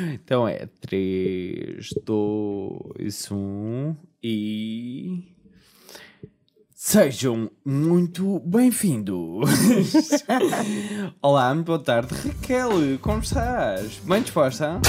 Então é 3, 2, 1 e. Sejam muito bem-vindos! Olá, boa tarde, Raquel, como estás? Bem disposta?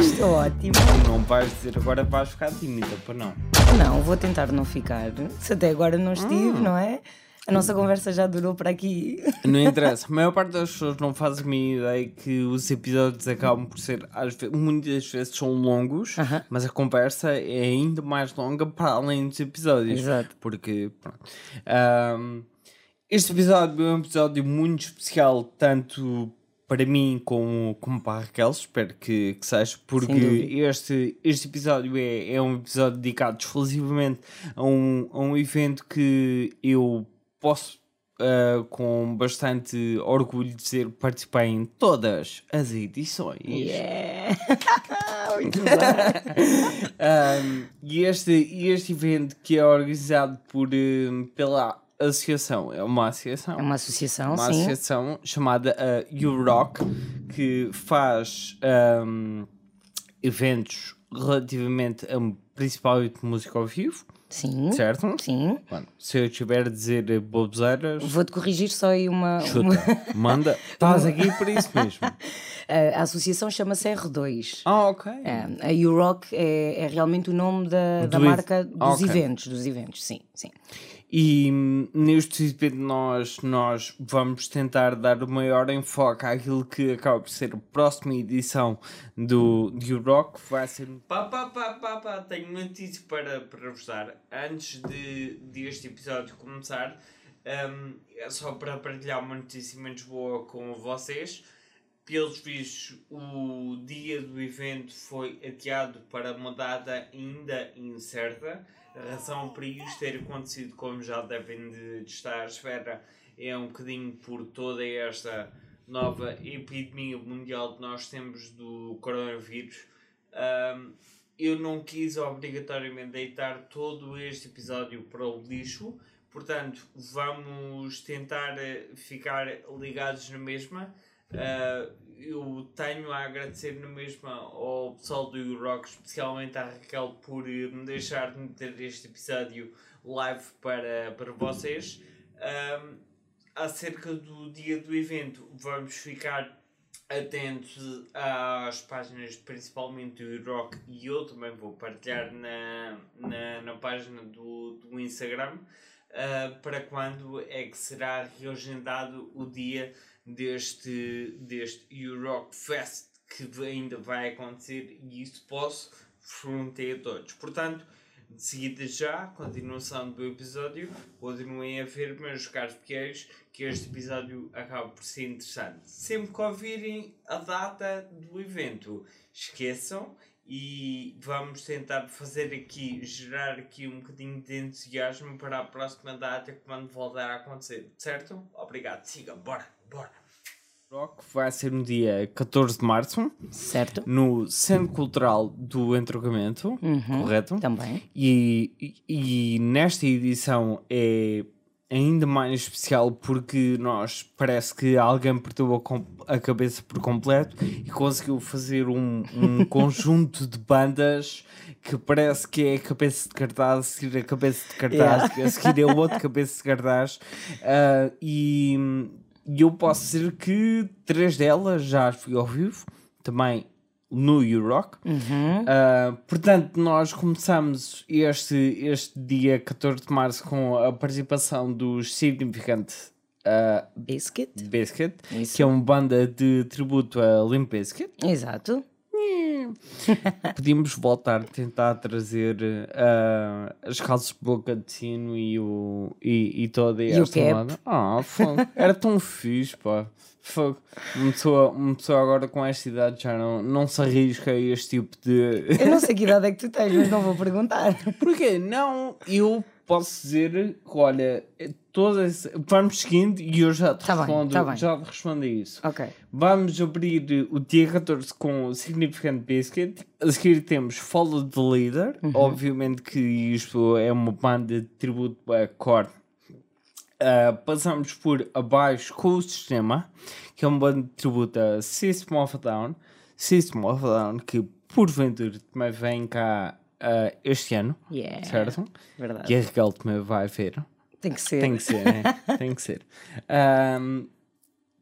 Estou ótimo. Não vais dizer agora vais ficar tímida, para não? Não, vou tentar não ficar. Se até agora não estive, não é? A nossa conversa já durou para aqui. Não interessa. A maior parte das pessoas não faz a minha ideia que os episódios acabam por ser, às vezes, muitas vezes são longos, Aham. mas a conversa é ainda mais longa para além dos episódios. Exato. Porque, pronto. Ahm, este episódio é um episódio muito especial, tanto para mim como, como para a Raquel, espero que, que seja, porque este, este episódio é, é um episódio dedicado exclusivamente a um, a um evento que eu posso, ah, com bastante orgulho, dizer que participei em todas as edições. Yeah! Muito bem. Um, e este, este evento que é organizado por, um, pela associação, é uma associação, É uma associação, uma sim. associação chamada uh, UROC que faz um, eventos relativamente a principalmente música ao vivo, Sim. certo? Sim. Bom, se eu estiver a dizer boboseiras, Vou-te corrigir só aí uma. uma- chuta, manda, estás aqui por isso mesmo. A associação chama-se R2. Ah, ok. É, a UROC é, é realmente o nome da, da Do ev- marca dos Ok. eventos, dos eventos, sim, sim. E hum, neste evento nós, nós vamos tentar dar o maior enfoque àquilo que acaba por ser a próxima edição do, do Rock. Vai ser. Pá, pá, pá, pá, pá, tenho notícia para, para vos dar. Antes de, de este episódio começar, hum, é só para partilhar uma notícia menos boa com vocês. Pelos vistos, o dia do evento foi adiado para uma data ainda incerta. A razão para isto ter acontecido, como já devem de, estar à espera, é um bocadinho por toda esta nova epidemia mundial que nós temos do coronavírus. Ahm, eu não quis obrigatoriamente deitar todo este episódio para o lixo, portanto, vamos tentar eh, ficar ligados na mesma. Uh, eu tenho a agradecer na mesma ao pessoal do Eurock, especialmente à Raquel, por eh, me deixar de meter este episódio live para, para vocês. Um, acerca do dia do evento, vamos ficar atentos às páginas, principalmente do Eurock, e eu também vou partilhar na, na, na página do, do Instagram. uh, para quando é que será reagendado o dia deste, deste Eurock Fest que ainda vai acontecer e isso posso prometer a todos. Portanto, de seguida já, continuação do episódio, continuem a ver, meus caros pequenos, que este episódio acaba por ser interessante. Sempre que ouvirem a data do evento, esqueçam e vamos tentar fazer aqui, gerar aqui um bocadinho de entusiasmo para a próxima data quando voltar a acontecer, certo? Obrigado, sigam, bora, bora. Rock vai ser no dia 14 de março, Certo? no Centro Cultural do Entrogamento, Uhum. correto? Também. E, e, e nesta edição é ainda mais especial porque nós parece que alguém perdeu a, cabeça por completo e conseguiu fazer um, um conjunto de bandas que parece que é a cabeça de cartaz, a seguir a cabeça de cartaz, a seguir é outra cabeça de cartaz. Ah, e, e eu posso dizer que três delas já as fui ao vivo, também no U-Rock. Uhum. Uh, portanto, nós começamos este, este dia 14 de março com a participação dos Significant uh, Biscuit. Biscuit, Isso. que é uma banda de tributo a Limp Bizkit. Exato. Podíamos voltar a tentar trazer uh, as calças de boca de sino e, o, e, e toda E esta moda. Ah, fogo. Era tão fixe, pá. Fogo. Uma pessoa, uma pessoa agora com esta idade já não, não se arrisca a este tipo de. Eu não sei que idade é que tu tens, mas não vou perguntar. Porquê? Não, eu posso dizer que, olha, todas, vamos seguindo e eu já te, Tá bem, respondo, tá bem. já te respondo a isso. Ok. Vamos abrir o dia 14 com o Significant Biscuit. A seguir temos Follow the Leader. Uhum. Obviamente que isto é uma banda de tributo a Korn. Uh, passamos por Abaixo com o Sistema, que é um bando de tributo a System of a Down. System of a Down, que porventura também vem cá uh, este ano, Yeah. certo? Verdade. E a Regal também vai ver. Tem que ser. Tem que ser, né? Tem que ser. Um,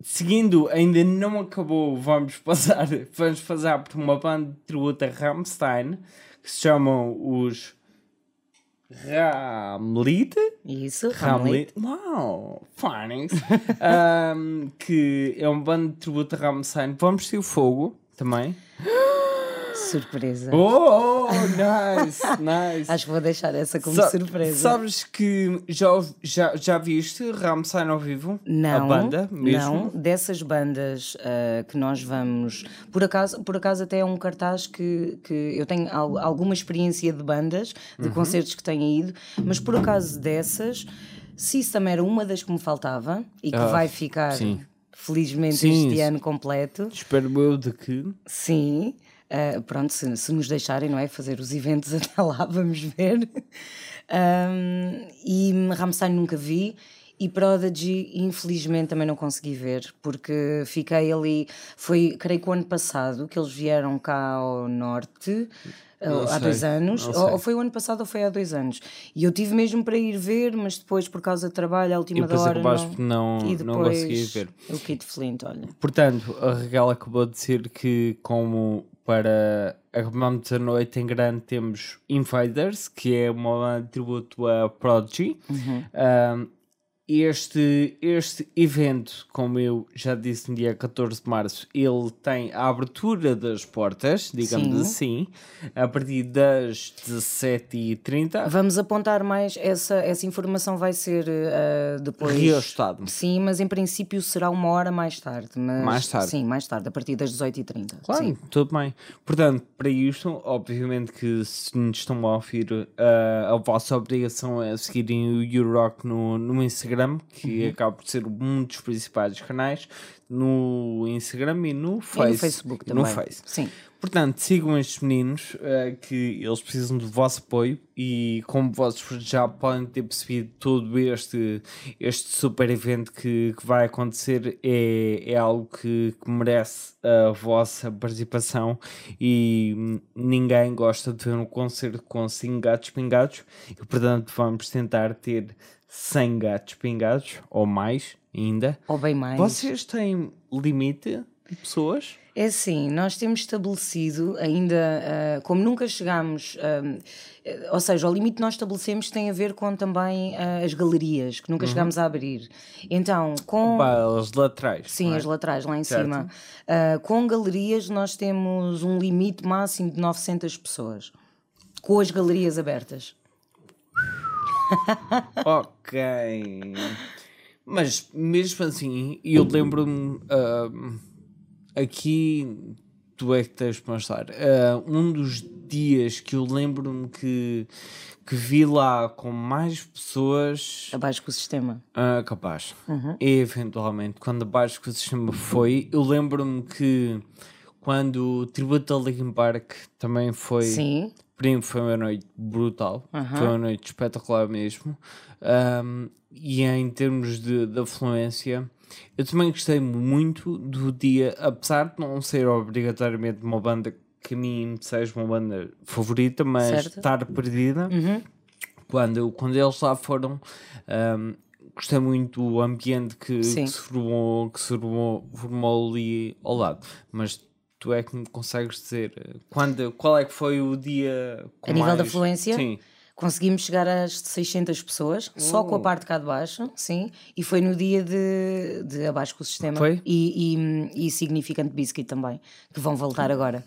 seguindo, ainda não acabou, vamos passar, vamos passar por uma banda de tributo a Rammstein, que se chamam os Ramlit. Isso. Hamlet. Uau, Phonics. um, que é um bando de tributo a Rammstein. Vamos ter o fogo também. Surpresa. Oh, nice, nice. Acho que vou deixar essa como Sa- surpresa. Sabes que já, já, já viste Rammstein ao vivo? Não, A banda mesmo? não. Dessas bandas ah, que nós vamos. Por acaso, por acaso até é um cartaz que, que eu tenho al- alguma experiência de bandas, de Uhum. concertos que tenho ido, mas por acaso dessas, System era uma das que me faltava e que Ah, vai ficar sim. felizmente Sim, este ano completo. Espero eu de que. Sim, ah, pronto, se, se nos deixarem, não é? Fazer os eventos até lá, vamos ver. Ahm, e Rammstein nunca vi. E Prodigy, infelizmente, também não consegui ver, porque fiquei ali. Foi, creio que o ano passado que eles vieram cá ao norte, Não há sei, dois anos. não Ou, ou foi o ano passado ou foi há dois anos. E eu tive mesmo para ir ver, mas depois, por causa de trabalho, à última depois hora. acabaste por não, e não depois conseguir ver. o Kit Flint, olha. Portanto, a Regal acabou de dizer que, como para a noite em grande, temos Invaders, que é uma de tributo a Prodigy. Uhum. Um, este, este evento, como eu já disse no dia 14 de março, ele tem a abertura das portas, digamos assim, a partir das 17h30. Vamos apontar mais, essa, essa informação vai ser ah, depois. Reajustado. Sim, mas em princípio será uma hora mais tarde. Mas, Mais tarde. Sim, mais tarde, a partir das 18h30. Claro, Sim. tudo bem. Portanto, para isto, obviamente que se nos estão a ouvir, uh, a vossa obrigação é seguirem o Eurock no, no Instagram, que Uhum. acaba por ser um dos principais canais, no Instagram e no, E face, no Facebook e também. No Face. Sim. Portanto, sigam estes meninos uh, que eles precisam do vosso apoio e como vocês já podem ter percebido todo este, este super evento que, que vai acontecer é, é algo que, que merece a vossa participação e ninguém gosta de ver um concerto com 5 gatos pingados e portanto vamos tentar ter 100 gatos pingados ou mais ainda. Ou bem mais. Vocês têm limite de pessoas? É assim, nós temos estabelecido ainda, ah, como nunca chegámos, ah, ou seja, o limite que nós estabelecemos tem a ver com também ah, as galerias, que Uhum. nunca chegámos a abrir. Então, com. Pá, as laterais. Sim, é? as laterais lá em Certo. cima. Ah, com galerias, nós temos um limite máximo de 900 pessoas. Com as galerias abertas. Ok. Mas mesmo assim, eu lembro-me ahm, aqui tu é que tens de mostrar. ah, um dos dias que eu lembro-me que, que vi lá com mais pessoas. Abaixo com o sistema. Ah, capaz. Uhum. E eventualmente, quando abaixo que o sistema foi, eu lembro-me que quando o tributo ao Linkin Park também foi. Sim. Primo foi uma noite brutal, foi uma noite espetacular mesmo. Um, e em termos de, de afluência, eu também gostei muito do dia, apesar de não ser obrigatoriamente uma banda que a mim seja uma banda favorita, mas Certo. estar perdida. Quando, quando eles lá foram, um, gostei muito do ambiente que, que se, formou, que se formou, formou ali ao lado. Mas tu é que me consegues dizer eh, quando, qual é que foi o dia com A nível da mais- afluência? Sim. Conseguimos chegar às 600 pessoas, só com a parte cá de baixo, sim, e foi no dia de, de abaixo com o sistema. Foi? E, e, e Significant Biscuit também, que vão voltar agora.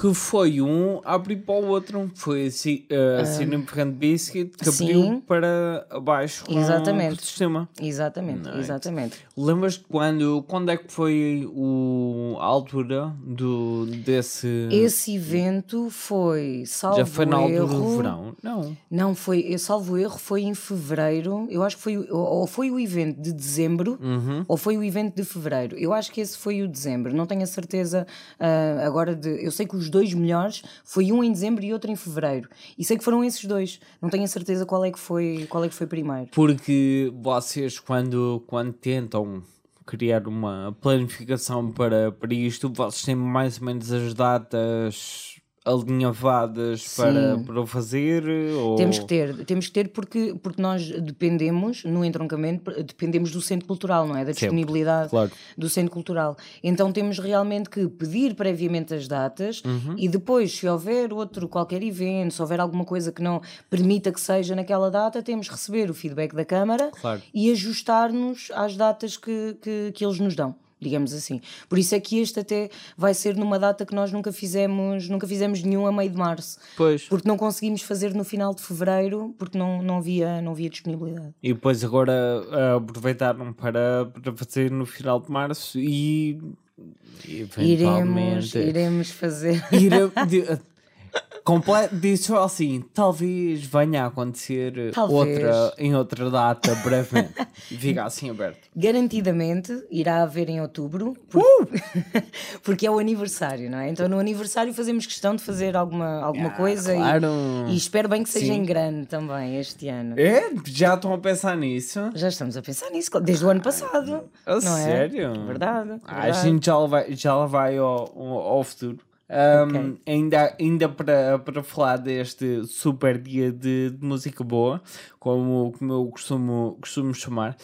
Que foi um a abrir para o outro. Foi assim, uh, Significant Biscuit que Ah. sim. abriu para abaixo com Exatamente. o sistema. Exatamente, exatamente. Lembras quando, quando é que foi o, a altura do, desse. Esse evento foi, salvo já foi na altura erro, do verão? Não. Não, foi, salvo erro, foi em fevereiro. Eu acho que foi, ou foi o evento de dezembro, Uhum. ou foi o evento de fevereiro. Eu acho que esse foi o de dezembro. Não tenho a certeza ah, agora de. Eu sei que os os dois melhores foi um em dezembro e outro em fevereiro. E sei que foram esses dois. Não tenho a certeza qual é que foi, qual é que foi primeiro. Porque vocês, quando, quando tentam criar uma planificação para, para isto, vocês têm mais ou menos as datas alinhavadas para, para fazer? Ou... Temos que ter, temos que ter porque, porque nós dependemos, no entroncamento, dependemos do centro cultural, não é? Da disponibilidade claro. do centro cultural. Então temos realmente que pedir previamente as datas uhum. e depois, se houver outro, qualquer evento, se houver alguma coisa que não permita que seja naquela data, temos que receber o feedback da Câmara claro. e ajustar-nos às datas que, que, que eles nos dão digamos assim. Por isso é que este até vai ser numa data que nós nunca fizemos, nunca fizemos nenhum a meio de março. Pois. Porque não conseguimos fazer no final de fevereiro, porque não, não, havia, não havia disponibilidade. E depois agora uh, aproveitaram para, para fazer no final de março e Iremos, iremos fazer. Ire, Comple disse assim: talvez venha a acontecer talvez. outra em outra data brevemente. Fica assim aberto. Garantidamente irá haver em outubro, porque, uh! porque é o aniversário, não é? Então no aniversário fazemos questão de fazer alguma, alguma ah, coisa claro. e, e, espero bem que seja Sim. em grande também este ano. É? Já estão a pensar nisso? Já estamos a pensar nisso, desde o ano passado. Ah, não sério? É? Verdade. verdade. Ah, a gente já vai, já vai ao, ao futuro. Um, okay. Ainda, ainda para, para falar deste super dia de, de música boa, como, como eu costumo, costumo chamar,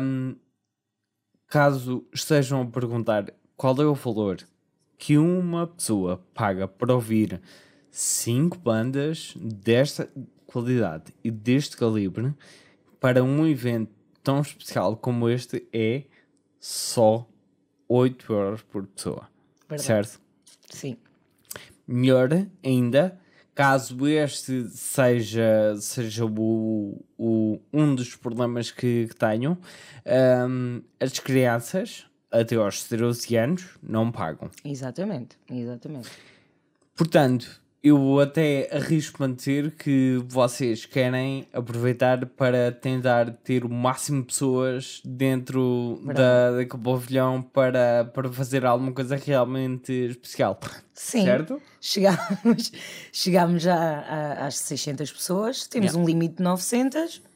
um, caso estejam a perguntar qual é o valor que uma pessoa paga para ouvir cinco bandas desta qualidade e deste calibre para um evento tão especial como este é só 8 euros por pessoa. Verdade. Certo? Sim. Melhor ainda, caso este seja, seja o, o, um dos problemas que, que tenham, um, as crianças até aos 13 anos não pagam. Exatamente, exatamente. Portanto, eu até arrisco-me a dizer que vocês querem aproveitar para tentar ter o máximo de pessoas dentro da, daquele pavilhão para, para fazer alguma coisa realmente especial. Sim. Certo? Chegámos, chegámos já às 600 pessoas, temos yeah. um limite de 900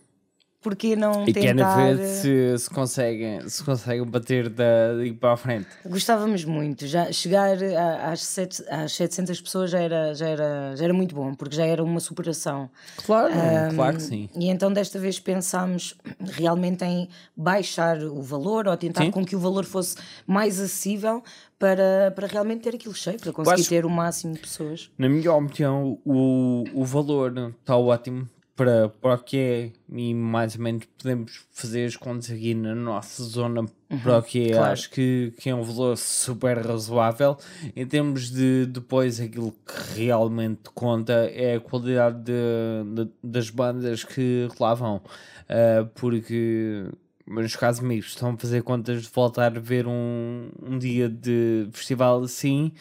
porque não e tentar... querem ver se, se, conseguem, se conseguem bater daí para a frente. Gostávamos muito, já chegar às, sete, às 700 pessoas já era, já, era, já era muito bom, porque já era uma superação. Claro, um, claro que sim. E então desta vez pensámos realmente em baixar o valor ou tentar sim. com que o valor fosse mais acessível para, para realmente ter aquilo cheio, para conseguir ter o máximo de pessoas. Na minha opinião, o, o valor está ótimo para, para o que é e mais ou menos podemos fazer as contas aqui na nossa zona uhum, para o que é, claro. acho que, que é um valor super razoável. Em termos de depois aquilo que realmente conta é a qualidade de, de, das bandas que lá vão, uh, porque meus casos amigos estão a fazer contas de voltar a ver um, um dia de festival assim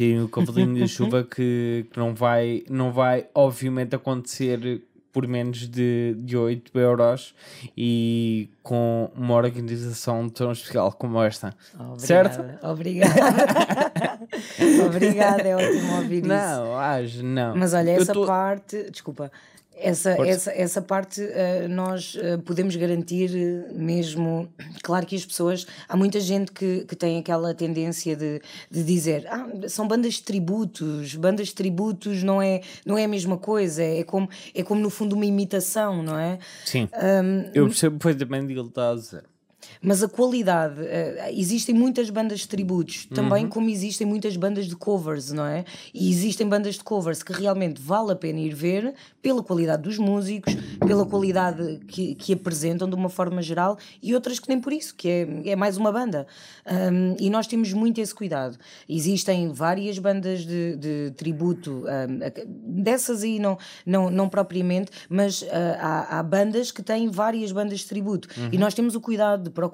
tem o cavalinho de chuva que, que, não, vai, não vai obviamente acontecer por menos de, de 8 euros e com uma organização tão especial como esta. Obrigada, certo? Obrigada. Obrigada, é ótimo ouvir não, isso. Acho, não, Mas olha, essa tô... parte, desculpa, essa, essa, essa parte uh, nós uh, podemos garantir uh, mesmo. Claro que as pessoas. Há muita gente que, que tem aquela tendência de, de dizer ah, são bandas de tributos, bandas de tributos não é, não é a mesma coisa, é como, é como no fundo uma imitação, não é? Sim. Um, Eu percebo perfeitamente o que ele está a dizer. Mas a qualidade, uh, existem muitas bandas de tributos, também uhum. como existem muitas bandas de covers, não é? E existem bandas de covers que realmente vale a pena ir ver pela qualidade dos músicos, pela qualidade que, que apresentam de uma forma geral, e outras que nem por isso, que é, é mais uma banda. Um, e nós temos muito esse cuidado. Existem várias bandas de, de tributo, um, dessas aí não, não, não propriamente, mas uh, há, há, bandas que têm várias bandas de tributo. Uhum. E nós temos o cuidado de procurar,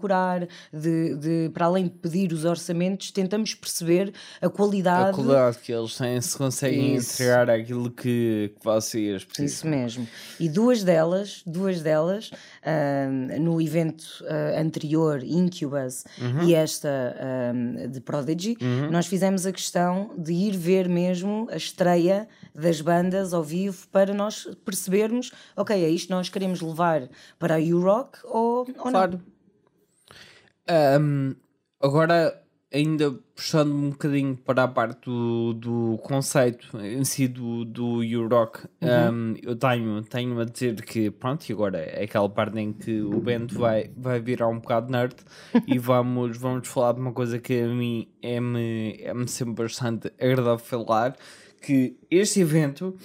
de, de, para além de pedir os orçamentos, tentamos perceber a qualidade. A qualidade que eles têm, se conseguem Isso. entregar aquilo que, que vocês precisam. Isso mesmo. E duas delas, duas delas, uh, no evento uh, anterior, Incubus, uhum. e esta uh, de Prodigy, uhum. nós fizemos a questão de ir ver mesmo a estreia das bandas ao vivo para nós percebermos, ok, é isto que nós queremos levar para a U-Rock ou, ou claro. não? Um, agora, ainda puxando um bocadinho para a parte do, do conceito em si do, do U-Rock, uhum. um, eu tenho, tenho a dizer que, pronto, e agora é aquela parte em que o Bento vai, vai virar um bocado nerd e vamos, vamos falar de uma coisa que a mim é-me é sempre bastante agradável falar, que este evento,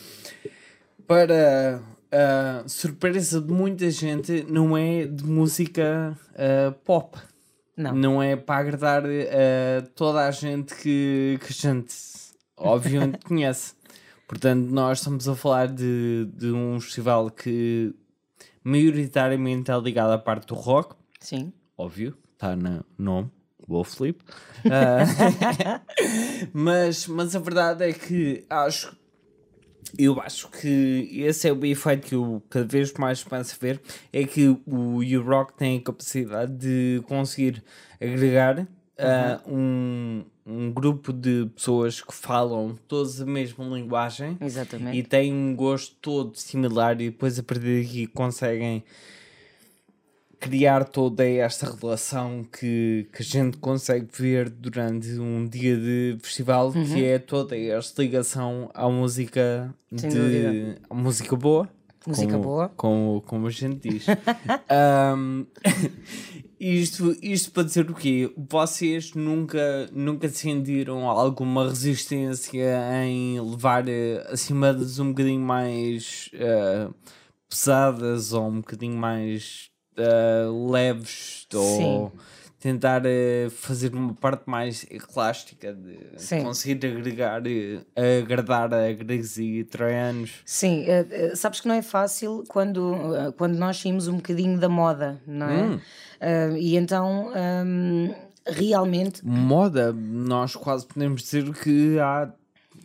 para uh, surpresa de muita gente, não é de música uh, pop. Não. Não é para agradar uh, toda a gente que, que a gente, obviamente, conhece. Portanto, nós estamos a falar de, de um festival que maioritariamente é ligado à parte do rock. Sim. Óbvio, está no nome. Boa flip. Uh, mas, mas a verdade é que acho eu acho que esse é o efeito que eu cada vez mais a ver é que o U-Rock tem a capacidade de conseguir agregar uhum. uh, um, um grupo de pessoas que falam todas a mesma linguagem Exatamente. e têm um gosto todo similar e depois a partir daqui conseguem criar toda esta relação que, que a gente consegue ver durante um dia de festival, uhum. que é toda esta ligação à música Sem de dúvida. à música boa. Música como, boa. Como, como a gente diz. um, isto, isto para dizer o quê? Vocês nunca, nunca sentiram alguma resistência em levar eh, acima das um bocadinho mais uh, pesadas ou um bocadinho mais uh, leves ou tentar uh, fazer uma parte mais elástica de, de conseguir agregar uh, agradar a gregos e troianos. Sim, uh, sabes que não é fácil quando, quando nós saímos um bocadinho da moda, não é? Hum. e então um, realmente. Moda, nós quase podemos dizer que há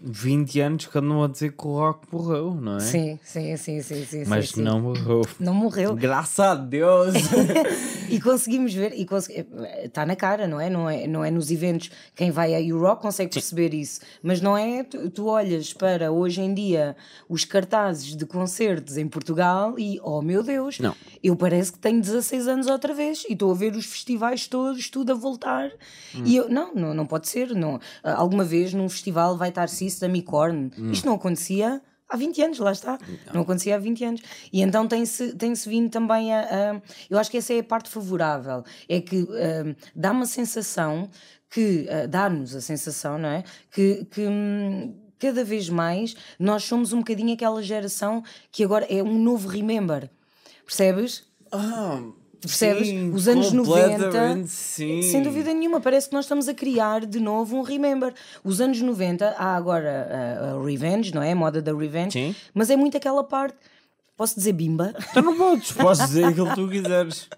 20 anos que andam a dizer que o rock morreu, não é? Sim, sim, sim, sim. sim Mas sim, não morreu. Não morreu. Graças a Deus! e conseguimos ver, e está na cara, não é? Não é, não é nos eventos. Quem vai a U-Rock consegue perceber isso. Mas não é, tu, tu, olhas para hoje em dia os cartazes de concertos em Portugal e, oh meu Deus, não. eu parece que tenho 16 anos outra vez e estou a ver os festivais todos, tudo a voltar. Hum. E eu, não, não, não pode ser. Não. Alguma vez num festival vai estar isso da Micorn. Hum. Isto não acontecia há 20 anos, lá está. Não, não acontecia há 20 anos. E então tem-se tem -se vindo também a, a, Eu acho que essa é a parte favorável. É que uh, dá uma sensação que. Uh, dá-nos a sensação, não é? Que. que hum, cada vez mais nós somos um bocadinho aquela geração que agora é um novo remember. Percebes? Ah, Percebes? Sim, Os anos 90, sim. sem dúvida nenhuma, parece que nós estamos a criar de novo um Remember. Os anos 90, há agora a, a Revenge, não é? A moda da Revenge, sim. mas é muito aquela parte. Posso dizer bimba? Tu não podes, podes dizer aquilo que tu quiseres.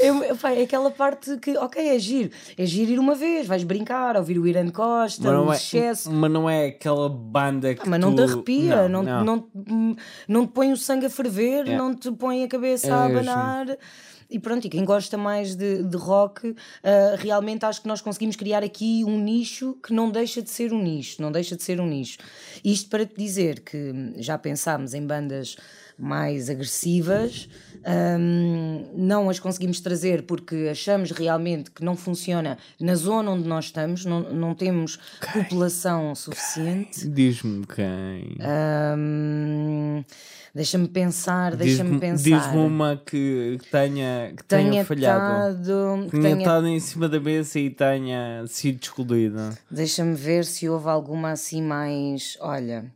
É, é aquela parte que, ok, é giro. É giro ir uma vez, vais brincar, ouvir o Irã Costa, mas o é, excesso. Mas não é aquela banda que. Ah, mas tu... não te arrepia, não, não, não. Não, não, te põe o sangue a ferver, é. não te põe a cabeça é a abanar. E pronto, e quem gosta mais de, de rock, uh, realmente acho que nós conseguimos criar aqui um nicho que não deixa de ser um nicho, não deixa de ser um nicho. Isto para te dizer que já pensámos em bandas mais agressivas, um, não as conseguimos trazer porque achamos realmente que não funciona na zona onde nós estamos, não, não temos quem? população suficiente. Diz-me quem. Um, Deixa-me pensar, deixa-me pensar. Diz-me uma que, que, tenha, que tenha, tenha falhado. Tado, que tenha estado em cima da mesa e tenha sido excluída. Deixa-me ver se houve alguma assim mais. Olha,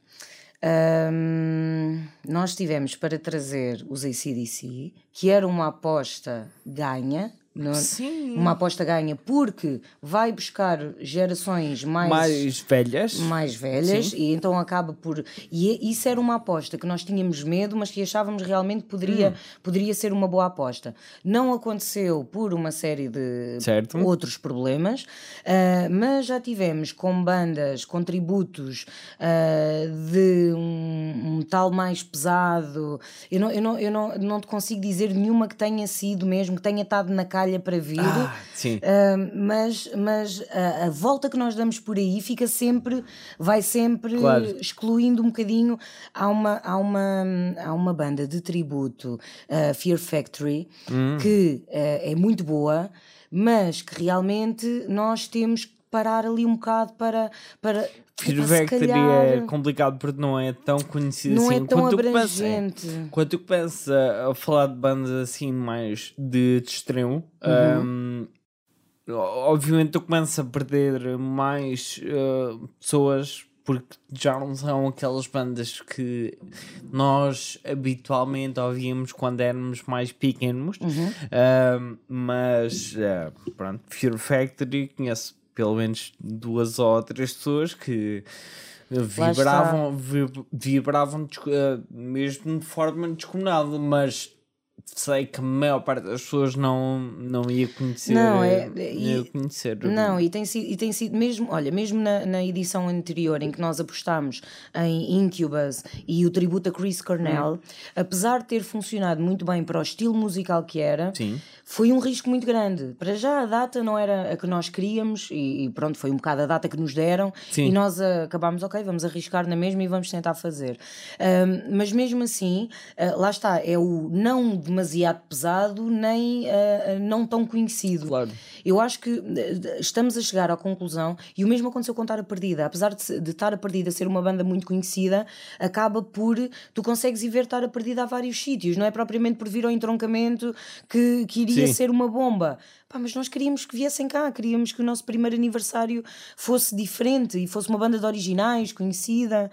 hum, nós tivemos para trazer os ACDC, que era uma aposta ganha, Não- Sim. Uma aposta ganha porque vai buscar gerações mais, Mais velhas. mais velhas e então acaba por. E é- isso era uma aposta que nós tínhamos medo, mas que achávamos realmente que poderia, Hum. poderia ser uma boa aposta. Não aconteceu por uma série de Certo. outros problemas, ah, mas já tivemos com bandas, com tributos ah, de um, um tal mais pesado. Eu, não, eu, não, eu não, não te consigo dizer nenhuma que tenha sido mesmo, que tenha estado na calha para vir. Ah. Uh, mas mas a, a volta que nós damos por aí fica sempre, vai sempre Claro. excluindo um bocadinho. Há uma, há uma, há uma banda de tributo, uh, Fear Factory, Hum. que uh, é muito boa, mas que realmente nós temos que parar ali um bocado para. para Fear Factory é complicado porque não é tão conhecido Não é assim. tão quando tu começas- abrangente. Quando tu começas a, falar de bandas assim mais de, de extremo, Uhum. hum, obviamente tu começas a perder mais uh, pessoas porque já não são aquelas bandas que nós habitualmente ouvíamos quando éramos mais pequenos. Uhum. Um, mas uh, pronto, Fear Factory conheço pelo menos duas ou três pessoas que vibravam, vi- vibravam eh, mesmo de forma descomunal, mas sei que a maior parte das pessoas não, não ia conhecer. Não, é- e- ia conhecer. Não, e tem sido, e tem sido mesmo, olha, mesmo na, na edição anterior em que nós apostámos em Incubus e o tributo a Chris Cornell, apesar de ter funcionado muito bem para o estilo musical que era, Sim. foi um risco muito grande. Para já a data não era a que nós queríamos e, e pronto, foi um bocado a data que nos deram Sim. e nós acabámos, ok, vamos arriscar na mesma e vamos tentar fazer. Mas mesmo assim, ah, lá está, é o não demasiado pesado nem ah, não tão conhecido. Claro. Eu acho que eh, estamos a chegar à conclusão, e o mesmo aconteceu com Tara Perdida, apesar de, de Tara Perdida ser uma banda muito conhecida, acaba por. Tu consegues ir ver Tara Perdida a vários sítios, não é propriamente por vir ao entroncamento que, que iria Sim. ser uma bomba. Pá, mas nós queríamos que viessem cá, queríamos que o nosso primeiro aniversário fosse diferente e fosse uma banda de originais, conhecida.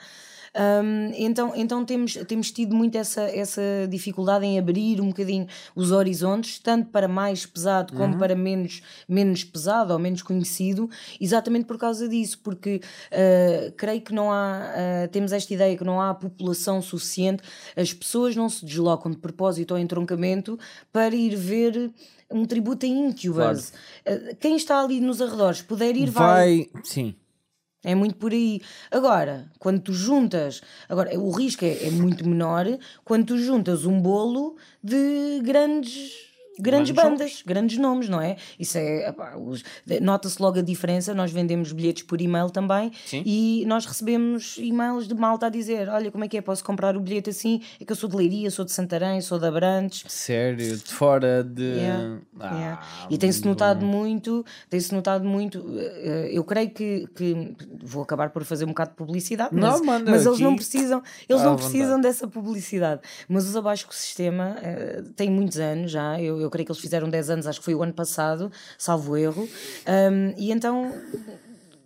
Hum, então então temos, temos tido muito essa, essa dificuldade em abrir um bocadinho os horizontes, tanto para mais pesado como para menos, menos pesado ou menos conhecido, exatamente por causa disso, porque ah, creio que não há, ah, temos esta ideia que não há população suficiente, as pessoas não se deslocam de propósito ao entroncamento para ir ver um tributo a Incubus. Ah, quem está ali nos arredores puder ir, vai. Vai. Sim. É muito por aí. Agora, quando tu juntas, agora o risco é, é muito menor quando tu juntas um bolo de grandes grandes bandas, grandes nomes, não é? Isso é, nota-se logo a diferença, nós vendemos bilhetes por e-mail também Sim. e nós recebemos e-mails de malta a dizer, olha, como é que é, posso comprar o bilhete assim? É que eu sou de Leiria, sou de Santarém, sou de Abrantes, Sério, de fora de. Yeah, Ah, yeah. E tem-se notado muito, tem-se notado muito. eh, Eu creio que, que vou acabar por fazer um bocado de publicidade, Não, mas, manda mas eles não precisam, eles não vontade. precisam dessa publicidade. Mas os Abaixo com o Sistema eh, têm muitos anos já. Eu, eu creio que eles fizeram 10 anos, acho que foi o ano passado, salvo erro. Ahm, e então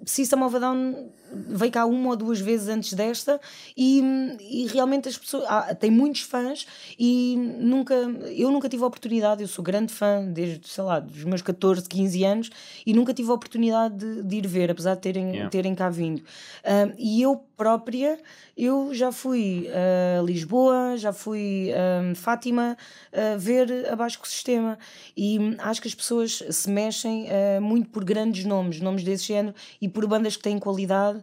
System of a Down veio cá uma ou duas vezes antes desta e, e realmente as pessoas há, tem muitos fãs e nunca eu nunca tive a oportunidade, eu sou grande fã desde, sei lá, dos meus 14, 15 anos e nunca tive a oportunidade de, de ir ver, apesar de terem, Yeah. terem cá vindo. Ah, e eu própria, eu já fui a Lisboa, já fui a Fátima a ver abaixo com o sistema e acho que as pessoas se mexem ah, muito por grandes nomes, nomes desse género e por bandas que têm qualidade.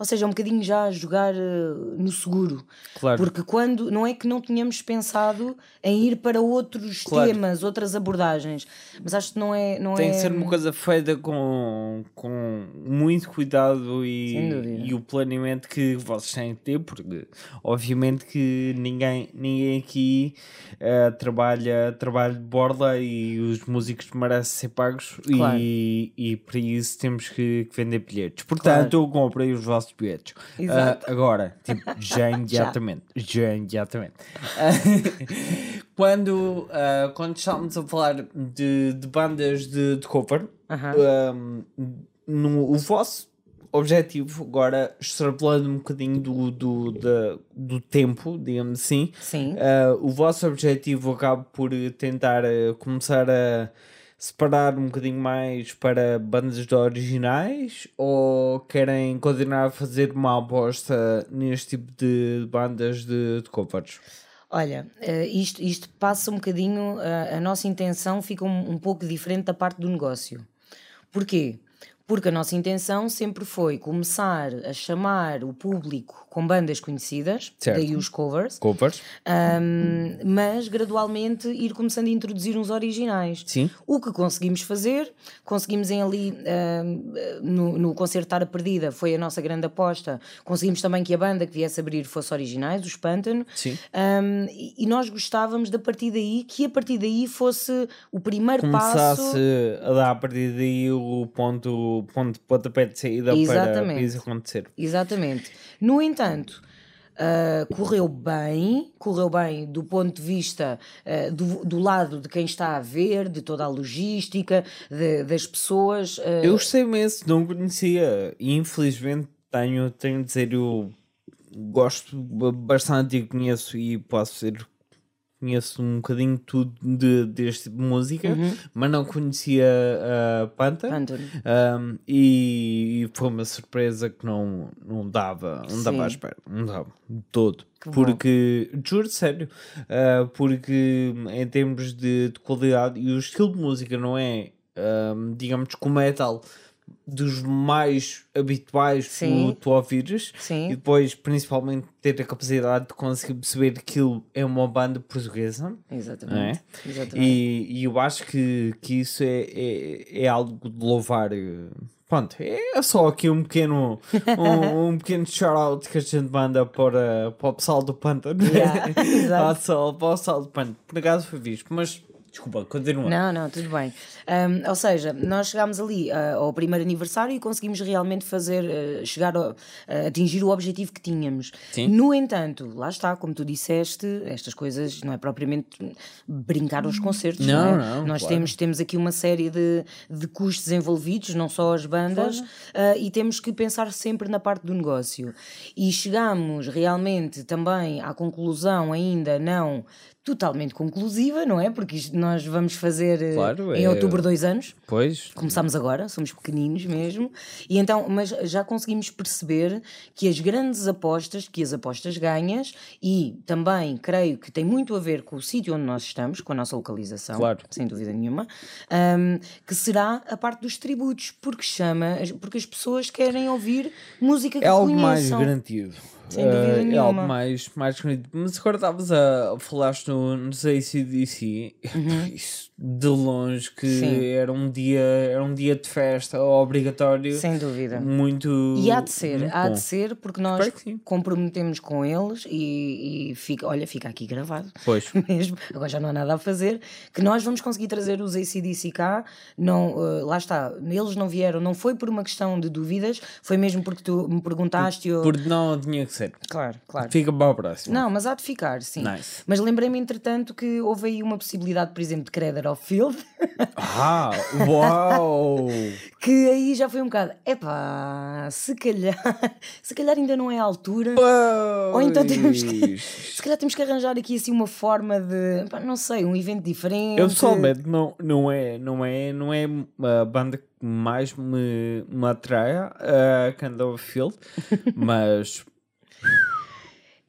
Ou seja, é um bocadinho já a jogar ah, no seguro. Claro. Porque quando não é que não tínhamos pensado em ir para outros Claro. temas, outras abordagens, mas acho que não é. Não Tem é... que ser uma coisa feita com, com muito cuidado e, e o planeamento que vocês têm que ter, porque obviamente que ninguém, ninguém aqui eh, trabalha, trabalha de borda e os músicos merecem ser pagos Claro. e, e para isso temos que, que vender bilhetes. Portanto, eu comprei os vossos bilhetes. Exato. Ah, agora, tipo, já imediatamente. já imediatamente. Ah, quando, ah, quando estávamos a falar de, de bandas de, de cover, Aham. um, no, o vosso objetivo, agora extrapolando um bocadinho do, do, da- do tempo, digamos assim, Sim. uh, o vosso objetivo acaba por tentar uh, começar a separar um bocadinho mais para bandas de originais ou querem continuar a fazer uma aposta neste tipo de bandas de, de covers? Olha, uh, isto, isto passa um bocadinho, uh, a nossa intenção fica um, um pouco diferente da parte do negócio. Porquê? Porque a nossa intenção sempre foi começar a chamar o público com bandas conhecidas, certo. daí os covers, covers. Um, mas gradualmente ir começando a introduzir uns originais. Sim. O que conseguimos fazer, conseguimos em ali um, no, no Concertar a Perdida, foi a nossa grande aposta. Conseguimos também que a banda que viesse abrir fosse originais, os Pântano. Sim. Um, e, nós gostávamos da partir daí, que a partir daí fosse o primeiro Começasse passo. a dar a partir daí o ponto, ponto de pontapé de saída Exatamente. para isso acontecer. Exatamente. No entanto, uh, correu bem, correu bem do ponto de vista uh, do, do, lado de quem está a ver, de toda a logística, de, das pessoas. Uh... Eu gostei imenso, não conhecia e infelizmente tenho, tenho de dizer, eu gosto bastante e conheço e posso ser conheço um bocadinho tudo de, deste tipo de música, uhum. mas não conhecia a uh, Panta. Um, e, e, foi uma surpresa que não, não dava, não dava à espera, não dava de todo. Que porque, bom. juro sério, uh, porque em termos de, de, qualidade e o estilo de música não é, um, digamos, como metal dos mais habituais Sim. que tu ouvires Sim. e depois principalmente ter a capacidade de conseguir perceber que aquilo é uma banda portuguesa exatamente, é? exatamente. E, e, eu acho que, que isso é, é, é algo de louvar pronto, é só aqui um pequeno um, um pequeno shout-out que a gente manda para, para o pessoal do Pântano yeah, para, o pessoal do Pântano por acaso foi visto, mas Desculpa, continua. Não, não, tudo bem. Um, ou seja, nós chegámos ali uh, ao primeiro aniversário e conseguimos realmente fazer, uh, chegar a uh, atingir o objetivo que tínhamos. Sim. No entanto, lá está, como tu disseste, estas coisas não é propriamente brincar aos concertos. Não, não, é? não Nós claro. temos, temos aqui uma série de, de custos envolvidos, não só as bandas, e temos que pensar sempre na parte do negócio. E chegamos realmente também à conclusão, ainda não totalmente conclusiva, não é? Porque isto nós vamos fazer eh, claro, em é... outubro dois anos. Pois. Começámos agora, somos pequeninos mesmo. E então, mas já conseguimos perceber que as grandes apostas, que as apostas ganhas, e também creio que tem muito a ver com o sítio onde nós estamos, com a nossa localização, claro. sem dúvida nenhuma, um, que será a parte dos tributos, porque chama, porque as pessoas querem ouvir música que é algo conheçam. mais garantido. Sem dúvida uh, é algo mais, mais bonito. Mas agora estavas a falar no, no ACDC, uhum. isso de longe que Sim. era um dia era um dia de festa obrigatório. Sem dúvida. Muito. E há de ser, há bom. de ser, porque nós comprometemos com eles e, e, fica, olha, fica aqui gravado. Pois. Mesmo, agora já não há nada a fazer, que nós vamos conseguir trazer os ACDC cá. Não, uh, lá está, eles não vieram, não foi por uma questão de dúvidas, foi mesmo porque tu me perguntaste. Por, ou... não tinha que ser. Claro, claro. Fica para o próximo. Não, mas há de ficar, sim. Nice. Mas lembrei-me, entretanto, que houve aí uma possibilidade, por exemplo, de Creder ao Field. Ah, uau! que aí já foi um bocado, epá, se calhar, se calhar ainda não é a altura. Pois. Ou então temos que, se calhar temos que arranjar aqui assim uma forma de, não sei, um evento diferente. Eu pessoalmente não, não é, não é, não é a banda que mais me, me atrai, a uh, Candle Field, mas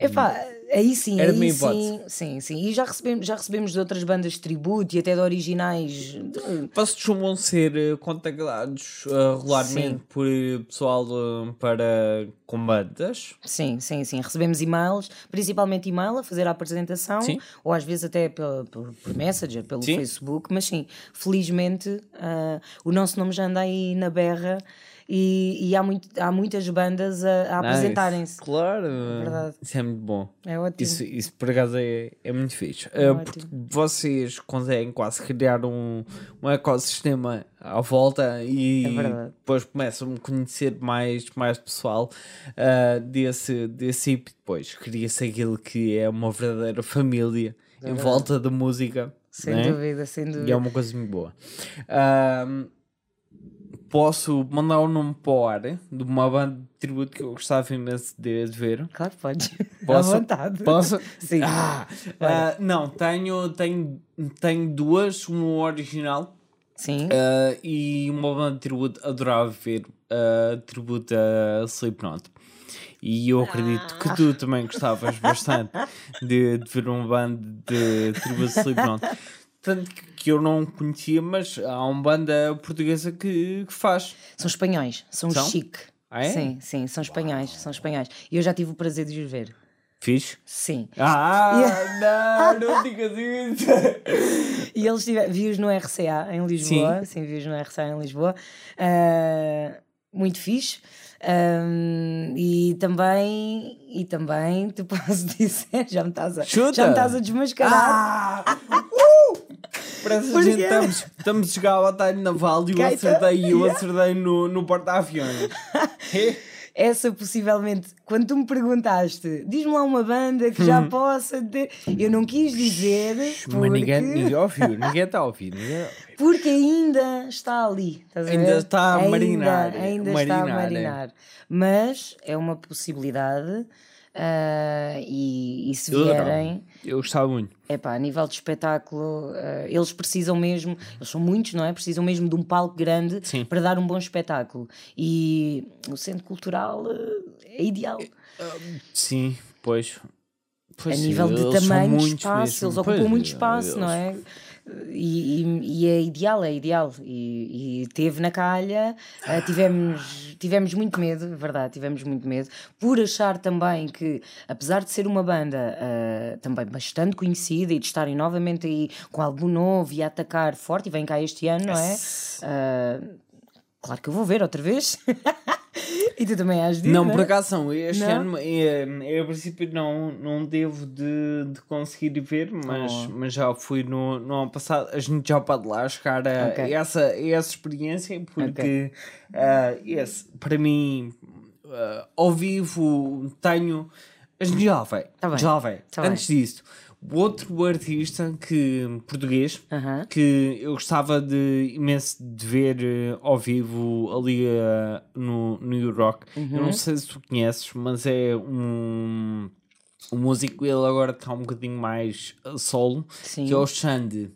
Epá, aí sim, Era aí sim, sim, sim. E já recebemos, já recebemos de outras bandas de tributo e até de originais. Vocês costumam ser eh, contactados uh, regularmente sim. por eh, pessoal para com bandas? Sim, sim, sim. Recebemos e-mails, principalmente e-mail a fazer a apresentação, sim. ou às vezes até pela, por, por Messenger, pelo sim. Facebook, mas sim, felizmente uh, o nosso nome já anda aí na berra e, e há, muito, há muitas bandas a, a apresentarem-se. Claro, é isso é muito bom. É ótimo. Isso, isso por acaso é, é muito fixe. É uh, porque vocês conseguem quase criar um, um ecossistema à volta e é depois começam a conhecer mais, mais pessoal uh, desse, desse tipo. Depois cria-se aquilo que é uma verdadeira família é em volta da música. Sem né? dúvida, sem dúvida. E é uma coisa muito boa. Uh, posso mandar o um nome para o ar de uma banda de tributo que eu gostava imenso de, ver. Claro, pode. Posso? À vontade. Posso? Sim. Ah, uh, não, tenho, tenho, tenho duas, uma original Sim. Uh, e uma banda de tributo, adorava ver uh, tributo a Slipknot. E eu acredito que tu também gostavas bastante de, de ver uma banda de tributo a Slipknot. Tanto que eu não conhecia, mas há uma banda portuguesa que, que faz. São espanhóis, são, São? chique. Ah, é? Sim, sim, são espanhóis, são espanhóis. E eu já tive o prazer de os ver. Fiz? Sim. Ah, não, não digas isso. E eles tiveram, vi-os no RCA em Lisboa, sim, vi-os no RCA em Lisboa, Ah, muito fixe. Ahm, e também, e também te posso dizer, já me estás a, Chuta. já me estás a desmascarar. Ah! Parece que a Porquê? gente estamos, estamos a jogar a batalha naval e eu Gaita. acertei, eu acertei no, no porta-aviões. Essa possivelmente, quando tu me perguntaste, diz-me lá uma banda que já possa ter. Eu não quis dizer porque, Hum. Mas ninguém, ninguém ouviu, ninguém está a ouvir. Ninguém... porque ainda está ali. Ainda está a Ainda- marinar, Ainda, está a marinar, é. marinar. Mas é uma possibilidade. Ah, e, e se vierem, Eu gostava muito. Epá, a nível de espetáculo, eh, eles precisam mesmo, eles são muitos, não é? Precisam mesmo de um palco grande Sim. para dar um bom espetáculo. E o centro cultural eh, é ideal. Sim, pois. pois a sim, nível de tamanho espaço, mesmo. eles ocupam Pois, muito espaço, não eles- é? E, e- e é ideal, é ideal. E, e teve na calha, eh, tivemos, tivemos muito medo, é verdade, tivemos muito medo, por achar também que, apesar de ser uma banda eh, também bastante conhecida e de estarem novamente aí com algo novo e a atacar forte, e vem cá este ano, não é? Eh, claro que eu vou ver outra vez. e tu também has de Não, é? por acaso não. Este Não? ano, é, é, a princípio, não, não devo de, de conseguir ver, mas, Oh. mas já fui no, no ano passado. A gente já pode lá chegar a Ok. essa, essa experiência, porque ah, esse, para mim, ah, ao vivo, tenho. A gente já vai. Tá bem. Já vai. Tá bem. Antes disso, o outro artista que, português Aham. que eu gostava de imenso de ver eh, ao vivo ali eh, no, no U-Rock. Eu Uhum. não sei se tu conheces, mas é um, um músico, ele agora está um bocadinho mais a solo, Sim. que é o Xande,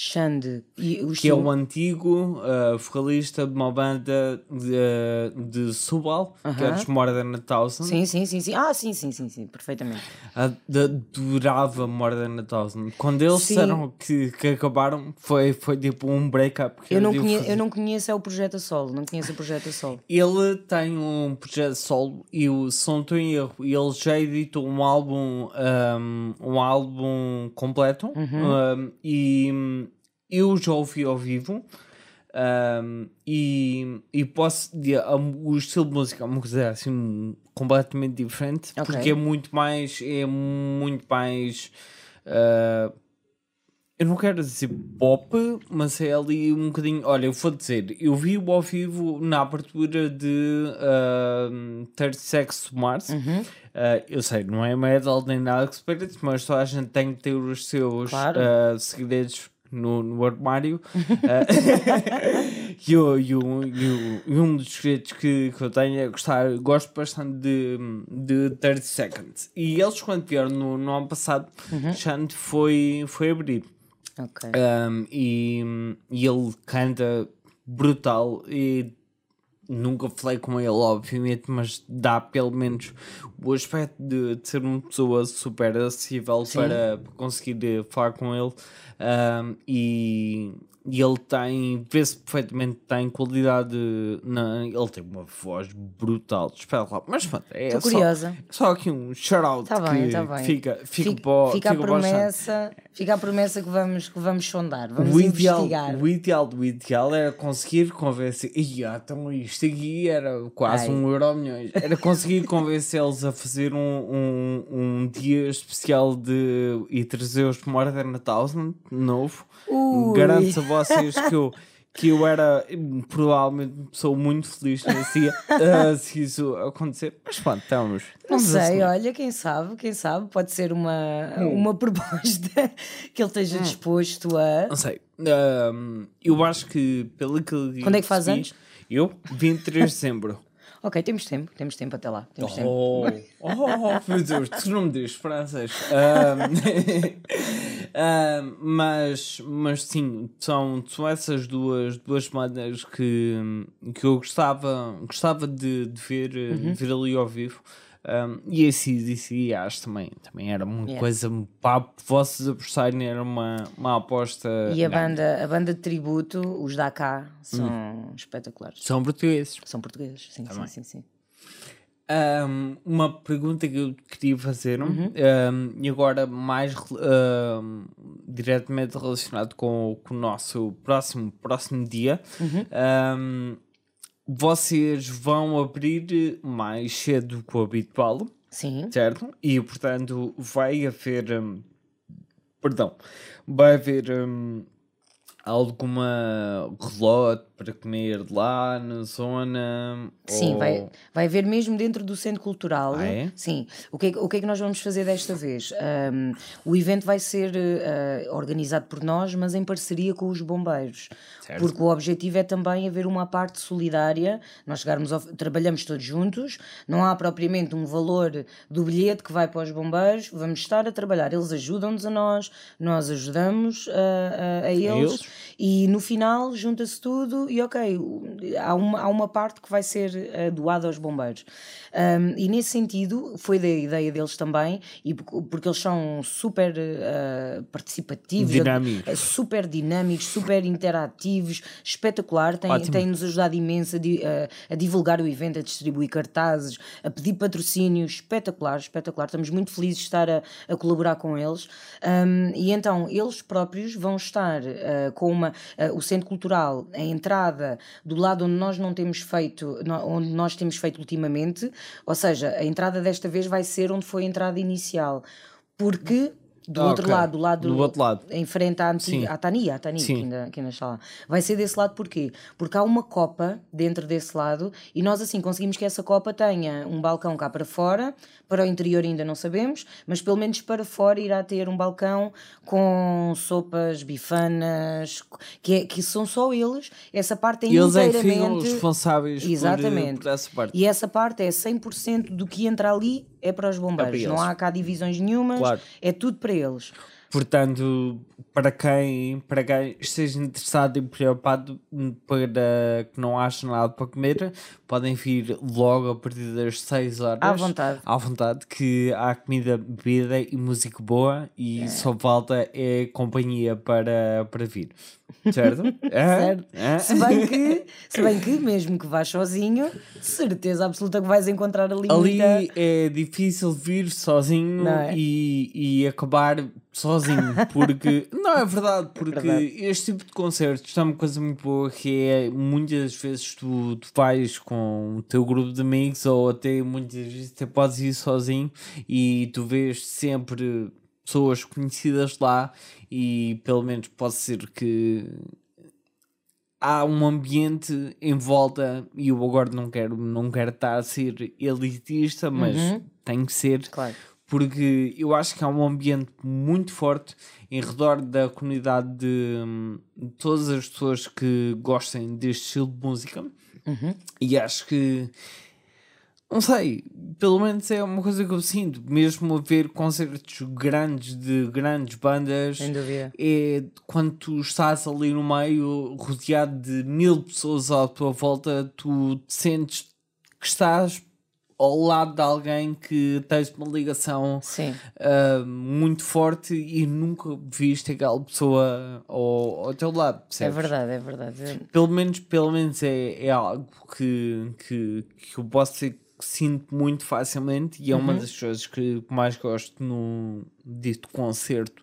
Xande. E os que é o antigo eh, vocalista de uma banda de, de Subal, que é dos Modern Thousand. Sim, sim, sim, sim. Ah, sim, sim, sim, sim, perfeitamente. Adorava Modern Thousand. Quando eles Sim. disseram que, que acabaram, foi, foi tipo um break-up. Eu não, devo conhe fazer. eu não conheço é o projeto a solo, não conheço o projeto a solo. Ele tem um projeto solo e o se não estou em erro, ele já editou um álbum, um, um álbum completo um, e eu já ouvi ao vivo um, e, e posso dizer, o estilo de música é uma coisa assim completamente diferente Ok. porque é muito mais é muito mais uh, eu não quero dizer pop, mas é ali um bocadinho. Olha, eu vou dizer, eu vi-o ao vivo na abertura de uh, Third Sex Mars. Uhum. Uh, eu sei, não é metal nem nada que se mas toda a gente tem que ter os seus Claro. uh, segredos no, no armário. Uh, e, eu- e um- e um- dos segredos que, que eu tenho é gostar, gosto bastante de, de 30 Seconds. E eles, quando vieram no, no ano passado, Uhum. Xande foi, foi abrir. Ok. Um, e, e ele canta brutal e nunca falei com ele, obviamente, mas dá pelo menos o aspecto de, de ser uma pessoa super acessível para conseguir falar com ele. Um, e, e ele tem, vê-se perfeitamente tem qualidade. Na, ele tem uma voz brutal, espetacular. Mas pronto, é só, curiosa. só aqui um shout-out Tá bem, que tá bem. fica, fica, Fica, para fica a fica Xande. promessa, fica a promessa que vamos, que vamos sondar, vamos o ideal, investigar. o ideal do ideal era conseguir convencer. Ia, então isto aqui era quase Ai. um euro milhões. Era conseguir convencê-los a fazer um, um, um dia especial de e trazer os Modern Thousand novo. Garanto a vocês que eu, que eu era hum, provavelmente uma pessoa muito feliz ah, se isso acontecer. Mas pronto, estamos. Não sei, olha, quem sabe, quem sabe, pode ser uma, Hum. uma proposta que ele esteja disposto a. Não sei. Ahm, eu acho que pelo que Quando é que faz anos? Eu, 23 de dezembro. Ok, temos tempo, temos tempo até lá. Temos tempo. Oh, oh, meu Deus, tu não me dês esperanças. Ahm, Uh, mas, mas sim, são, são essas duas, duas bandas que, que eu gostava, gostava de, de ver, uhum. ver ali ao vivo. Um, e esse DC acho também, também era uma yeah. coisa para vocês apostarem, era uma, uma aposta. E a banda, a banda de tributo, os da cá, são hum. espetaculares. São portugueses. São portugueses, sim, também. sim, sim, sim. Um, uma pergunta que eu queria fazer, uhum. um, e agora mais um, diretamente relacionado com, com, o nosso próximo, próximo dia. Uhum. Vocês vão abrir mais cedo que o habitual. Sim. Certo? E portanto vai haver. perdão. Vai haver alguma relote para comer lá na zona? Sim, ou... vai, vai haver mesmo dentro do centro cultural. Ah, é? Sim. O que, é, o que é que nós vamos fazer desta vez? Um, o evento vai ser uh, organizado por nós, mas em parceria com os bombeiros. Certo. Porque o objetivo é também haver uma parte solidária. Nós chegarmos ao, trabalhamos todos juntos, não há propriamente um valor do bilhete que vai para os bombeiros, vamos estar a trabalhar. Eles ajudam-nos a nós, nós ajudamos a, a, a eles, eles, e no final junta-se tudo e ok, há uma, há uma parte que vai ser uh, doada aos bombeiros. Um, e nesse sentido, foi da ideia deles também, e porque eles são super uh, participativos, dinâmicos. Uh, super dinâmicos, super interativos, espetacular, têm, têm nos ajudado imenso a, di, a, divulgar o evento, a distribuir cartazes, a pedir patrocínio, espetacular, espetacular. Estamos muito felizes de estar a, a colaborar com eles. Um, e então, eles próprios vão estar uh, com uma, o Centro Cultural, a entrada do lado onde nós não temos feito, onde nós temos feito ultimamente, ou seja, a entrada desta vez vai ser onde foi a entrada inicial. Porque do ah, outro okay. lado, do lado, do outro lado, em frente à, antiga, à Tania, à Tania que, ainda, que ainda está lá. Vai ser desse lado porquê? Porque há uma copa dentro desse lado e nós assim conseguimos que essa copa tenha um balcão cá para fora, para o interior ainda não sabemos, mas pelo menos para fora irá ter um balcão com sopas, bifanas, que, é, que são só eles. Essa parte é eles inteiramente... Eles é responsáveis Exatamente. Por, por essa parte. E essa parte é 100% do que entra ali é para os bombeiros. É para não há cá divisões nenhumas, claro. é tudo para eles. Portanto, para quem, para quem esteja interessado e preocupado para que não ache nada para comer, podem vir logo a partir das 6 horas. À vontade. À vontade, que há comida, bebida e música boa e é. só falta é companhia para, para vir. Certo? é? certo. É? Se, bem que, se bem que, mesmo que vás sozinho, certeza absoluta que vais encontrar ali. Ali é difícil vir sozinho é? e, e acabar sozinho, porque não é verdade, porque é verdade. este tipo de concertos é uma coisa muito boa que é muitas vezes tu, tu vais com o teu grupo de amigos ou até muitas vezes até podes ir sozinho e tu vês sempre pessoas conhecidas lá e pelo menos pode ser que há um ambiente em volta e eu agora não quero, não quero estar a ser elitista, mas uhum. tem que ser claro porque eu acho que há um ambiente muito forte em redor da comunidade de, de todas as pessoas que gostem deste estilo de música. Uhum. e acho que não sei, pelo menos é uma coisa que eu sinto, mesmo a ver concertos grandes de grandes bandas, é quando tu estás ali no meio, rodeado de mil pessoas à tua volta, tu sentes que estás ao lado de alguém que tens uma ligação uh, muito forte e nunca viste aquela pessoa ao, ao teu lado. Percebes? É verdade, é verdade. Pelo menos, pelo menos é, é algo que, que, que eu posso dizer que sinto muito facilmente e é uhum. uma das coisas que mais gosto no dito concerto,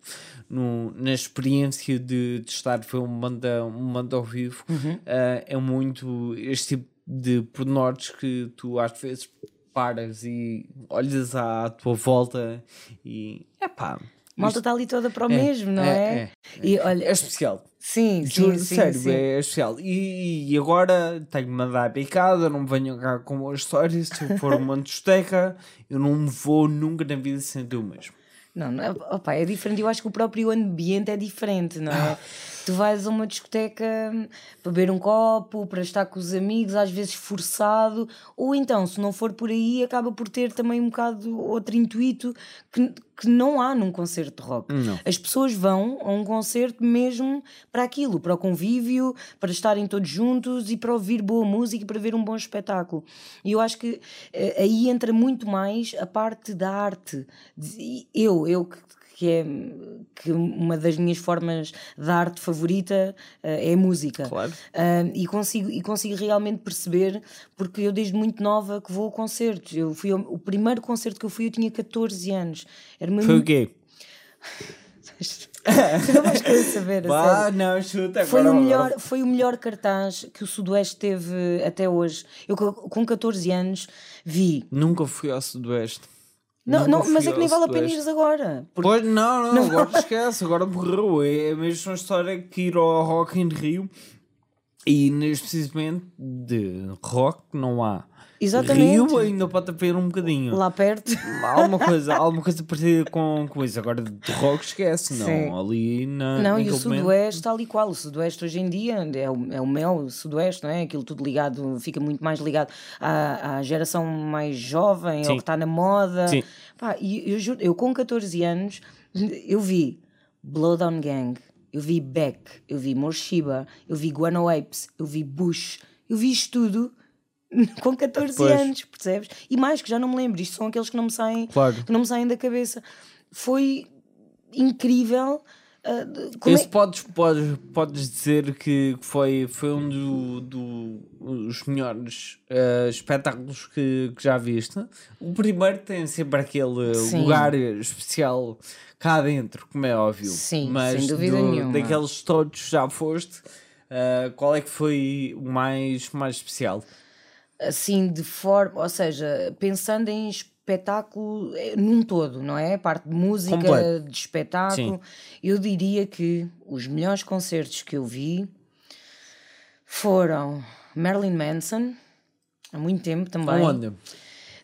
no, na experiência de, de estar a ver uma banda, uma banda ao vivo. Uhum. Uh, é muito este tipo de pormenores que tu às vezes paras e olhas à tua volta e é pá. Malta está ali toda para o é, mesmo, não é? É, é, e, olha, é especial. Sim, Juro, sim, sério, sim. é especial. E, e agora tenho-me mandar a picada, não me venham cá com as histórias. Se eu for uma discoteca, eu não vou nunca na vida sentir o mesmo. Não, não é, opa, é diferente. Eu acho que o próprio ambiente é diferente, não é? Tu vais a uma discoteca para beber um copo, para estar com os amigos, às vezes forçado, ou então, se não for por aí, acaba por ter também um bocado outro intuito que, que não há num concerto de rock. Não. As pessoas vão a um concerto mesmo para aquilo, para o convívio, para estarem todos juntos e para ouvir boa música e para ver um bom espetáculo. E eu acho que eh, aí entra muito mais a parte da arte. Eu, eu que que é que uma das minhas formas de arte favorita eh, é a música. Claro. Ah, e, consigo, e consigo realmente perceber, porque eu desde muito nova que vou a concertos. Eu fui ao- o primeiro concerto que eu fui, eu tinha 14 anos. Era uma Foi o quê? Tu não vais querer saber, sério. não, chuta Foi o, melhor, foi o melhor cartaz que o Sudoeste teve até hoje. Eu co- com 14 anos vi. Nunca fui ao Sudoeste. Não, não, mas é que nem vale a pena ires agora. Porque Pois, não, não, agora esquece, agora morreu. É a mesma história que ir ao Rock in Rio e precisamente de rock não há. Exatamente. Rio ainda pode haver um bocadinho. lá perto. Há alguma coisa, há alguma coisa parecida com, com isso. Agora de rock esquece, não. Sim. Ali na, Não, e o Sudoeste tal e qual. O Sudoeste hoje em dia é o, é o mel, o Sudoeste, não é? Aquilo tudo ligado, fica muito mais ligado à, à geração mais jovem, Sim. ao que está na moda. Sim. Pá, e eu, juro, eu com 14 anos, eu vi Blowdown Gang, eu vi Beck, eu vi Morshiba, eu vi Guano Apes, eu vi Bush, eu vi isto tudo com 14 Pois. anos, percebes? E mais que já não me lembro, isto são aqueles que não me saem, Claro. que não me saem da cabeça. Foi incrível. de- como é- Esse podes, podes, podes dizer que foi, foi um do, do- os melhores eh, espetáculos que, que já viste. O primeiro tem sempre aquele Sim. lugar especial cá dentro, como é óbvio. Sim, Mas sem dúvida do- nenhuma. daqueles todos já foste, eh, qual é que foi o mais, mais especial? Assim de forma, ou seja, pensando em espetáculo eh, num todo, não é? A parte de música, Completo. de espetáculo, eu diria que os melhores concertos que eu vi foram Marilyn Manson, há muito tempo também. Onde?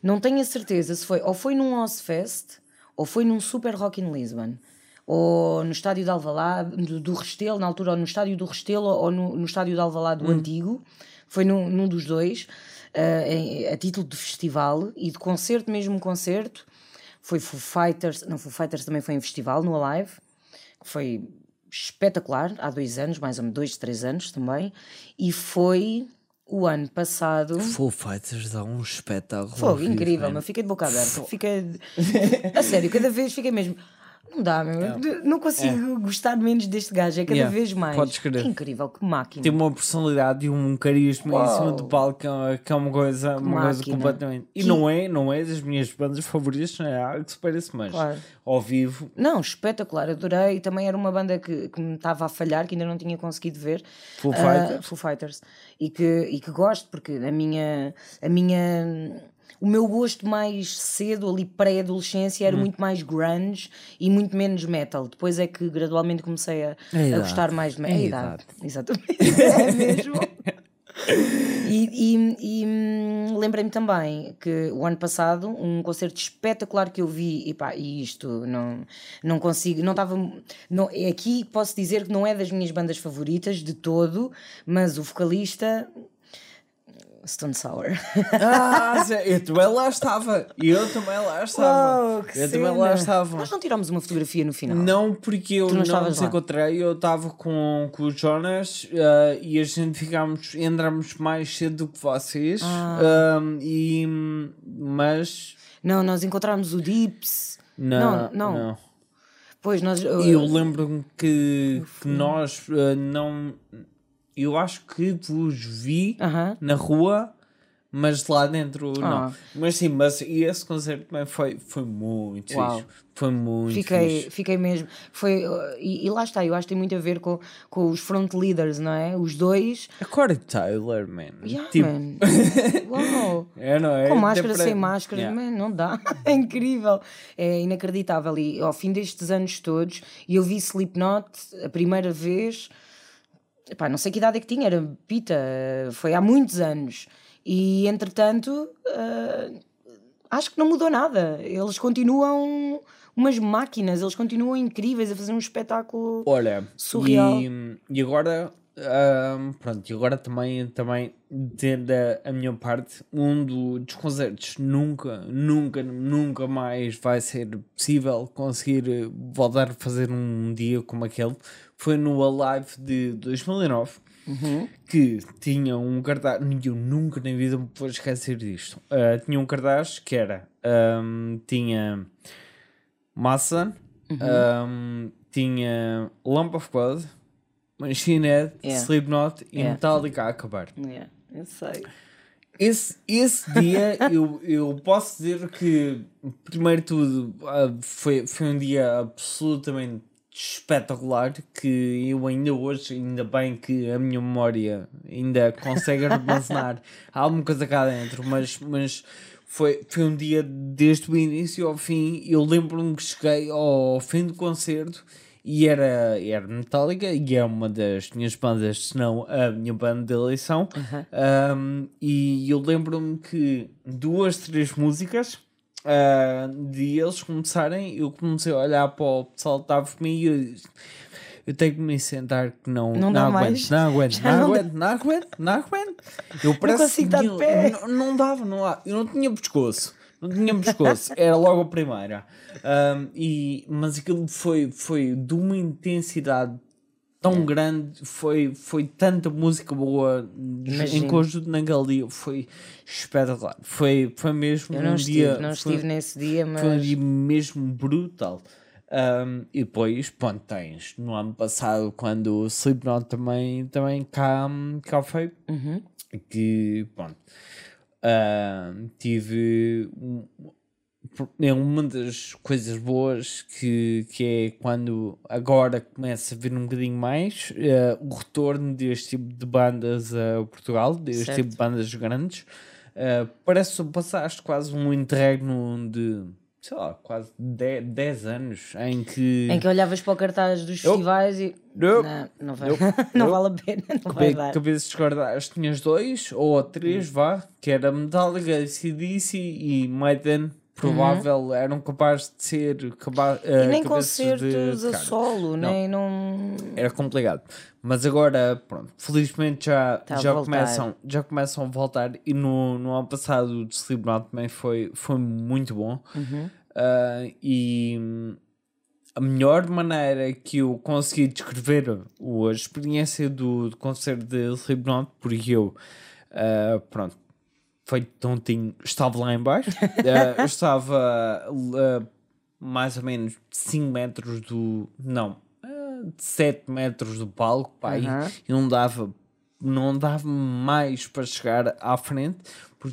Não tenho a certeza se foi, ou foi num Ozfest, ou foi num Super Rock in Lisbon, ou no estádio de Alvalade, do, do Restelo, na altura, ou no estádio do Restelo, ou no, no estádio de Alvalade do Antigo, foi num, num dos dois, a título de festival e de concerto, mesmo concerto, foi Foo Fighters, não, Foo Fighters também foi em festival, no Alive, que foi espetacular, há dois anos, mais ou menos dois, três anos também, e foi o ano passado... Foo Fighters dá um espetáculo. Horrível, incrível, meu. Fiquei de boca aberta. Fiquei. A sério, cada vez fiquei mesmo. Não dá, meu. Não consigo gostar menos deste gajo. É cada Yeah, vez mais. podes crer. É incrível, que máquina. Tem uma personalidade e um carisma em cima do palco que é- que é uma coisa, uma coisa completamente. E Que- não é, não é das minhas bandas favoritas, não é algo que se parece, mas Claro. ao vivo, Não, espetacular, adorei. Também era uma banda que, que me estava a falhar, que ainda não tinha conseguido ver. Foo Ah, Fighters. Foo Fighters. E que, e que gosto, porque a minha, a minha. O meu gosto mais cedo, ali pré-adolescência, Hum. era muito mais grunge e muito menos metal. Depois é que gradualmente comecei a, É a gostar mais de É metal. É a idade, exatamente. é mesmo. E, e- e, hum, lembrei-me também que o ano passado, um concerto espetacular que eu vi, e pá, e isto não, não consigo, não estava. Não, é aqui posso dizer que não é das minhas bandas favoritas de todo, mas o vocalista. Stone Sour. Ah, eu também lá estava. E eu também lá estava. Uau, eu também lá estava. Nós não tirámos uma fotografia no final. Não, porque eu Tu não não, nos lá. encontrei, eu estava com, com o Jonas ah, e a gente ficámos, entramos mais cedo do que vocês, Ah. ah, e, mas Não, nós encontramos o Dips. não, não. não. Pois nós. E eu lembro-me que, que nós ah, não. Eu acho que vos vi Aham. na rua, mas lá dentro Ah. não. Mas sim, mas e esse concerto também foi, foi muito Uau. fixe. Foi muito Fiquei, fixe. fiquei mesmo. Foi, uh, e, e lá está, eu acho que tem muito a ver com, com os front leaders, não é? Os dois. A Corey Taylor, man. Yeah, tipo, man. Uau! é, não é? Com máscara, sem máscara, Yeah. man, não dá. É incrível. É inacreditável. E ao fim destes anos todos, eu vi Slipknot a primeira vez. Epá, não sei que idade é que tinha, era pita, foi há muitos anos. E entretanto, ah, acho que não mudou nada. Eles continuam umas máquinas, eles continuam incríveis a fazer um espetáculo Olha, surreal. E, e agora, ahm, pronto, e agora também, também tendo a, minha parte, um do- dos concertos nunca, nunca, nunca mais vai ser possível conseguir voltar a fazer um dia como aquele. Foi no Alive de 2009. Que tinha um cartaz, eu nunca na vida me vou esquecer disto. Ah, tinha um cartaz que era, ahm, tinha Massa, um, tinha Lamp of God, Machine Head, Yeah. Slipknot e Yeah. Metallica a acabar. Yeah, eu sei. Esse, esse dia eu, eu posso dizer que, primeiro tudo, ah, foi, foi um dia absolutamente espetacular que eu ainda hoje, ainda bem que a minha memória ainda consegue armazenar alguma coisa cá dentro, mas, mas foi, foi um dia desde o início ao fim. Eu lembro-me que cheguei ao fim do concerto e era, era Metallica e é uma das minhas bandas, se não a minha banda de eleição. Um, e eu lembro-me que duas, três músicas ah, de eles começarem, eu comecei a olhar para o pessoal que estava comigo e eu tenho que me sentar que não, Não não, aguento, não aguento, não não aguento, não aguento, não aguento. Eu parece consigo de que- pé. Não, não dava, não dava. Eu não tinha pescoço. Não tinha pescoço, era logo a primeira. Um, e, mas aquilo foi, foi de uma intensidade tão grande, foi, foi tanta música boa em Imagino. conjunto naquele dia, foi espetacular. Foi, foi mesmo Eu não um estive, dia. não foi- estive nesse dia, mas. foi um dia mesmo brutal. Um, e depois, pronto, tens no ano passado, quando o Slipknot também, também cá, cá foi, Uhum. que, pronto, um, tive um- é uma das coisas boas que, que é quando agora começa a ver um bocadinho mais eh, o retorno deste tipo de bandas a Portugal, deste Certo. tipo de bandas grandes. Uh, parece que passaste quase um interregno de, sei lá, quase 10 anos em que, Em que olhavas para o cartaz dos Eu- festivais e. Eu- Não, não, vai, Eu- não vale a pena, não vai dar. cabeças descordadas tinhas dois ou três, Hum. vá, que era Metallica, ACDC e Maiden, provável eram capazes de ser caba- Uhum. eh, E nem concertos a solo, nem não. Era complicado. Mas agora, pronto, felizmente já, Tá já, começam, já começam a voltar. E no, no ano passado o Slipknot também foi, foi muito bom. Uhum. Ah, e a melhor maneira que eu consegui descrever a experiência do, do concerto de Slipknot, porque eu, ah, pronto, foi tontinho, estava lá em baixo, ah, eu estava ah, mais ou menos 5 metros do, não, 7 metros do palco, Aham. e não dava não dava mais para chegar à frente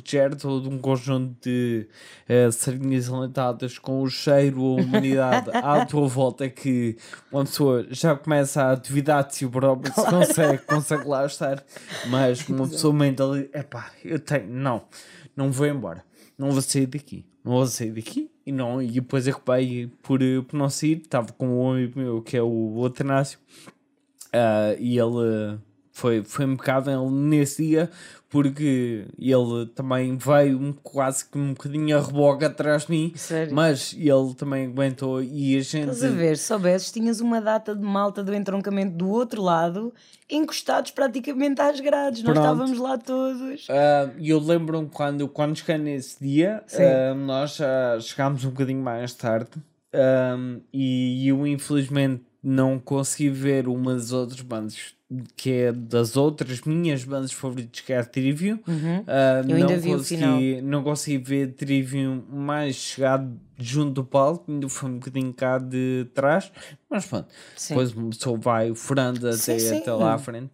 já era todo um conjunto de eh, sardinhas enlatadas com o cheiro, a humanidade à tua volta que uma pessoa já começa a duvidar de si próprio se consegue, consegue lá estar mas uma pessoa mental epá, eu tenho, não não vou embora, não vou sair daqui não vou sair daqui e, não, e depois eu acabei por, eh, por não sair, estava com um amigo meu que é o Atanásio ah, e ele foi, foi impecável nesse dia porque ele também veio um- quase que um bocadinho a reboque atrás de mim, Sério? mas ele também aguentou e a gente. Estás a ver, se soubesses, tinhas uma data de malta do entroncamento do outro lado, encostados praticamente às grades. Nós Pronto. estávamos lá todos. Ah, E eu lembro-me quando, quando cheguei nesse dia, ah, nós já chegámos um bocadinho mais tarde ah, e eu infelizmente não consegui ver uma das outras bandas que é das outras minhas bandas favoritas que é a Trivium. Uhum. Eu ainda não vi o final. consegui, não consegui ver Trivium mais chegado junto do palco, ainda foi um bocadinho cá de trás, mas pronto, Sim. depois uma pessoa vai furando até, até lá à frente.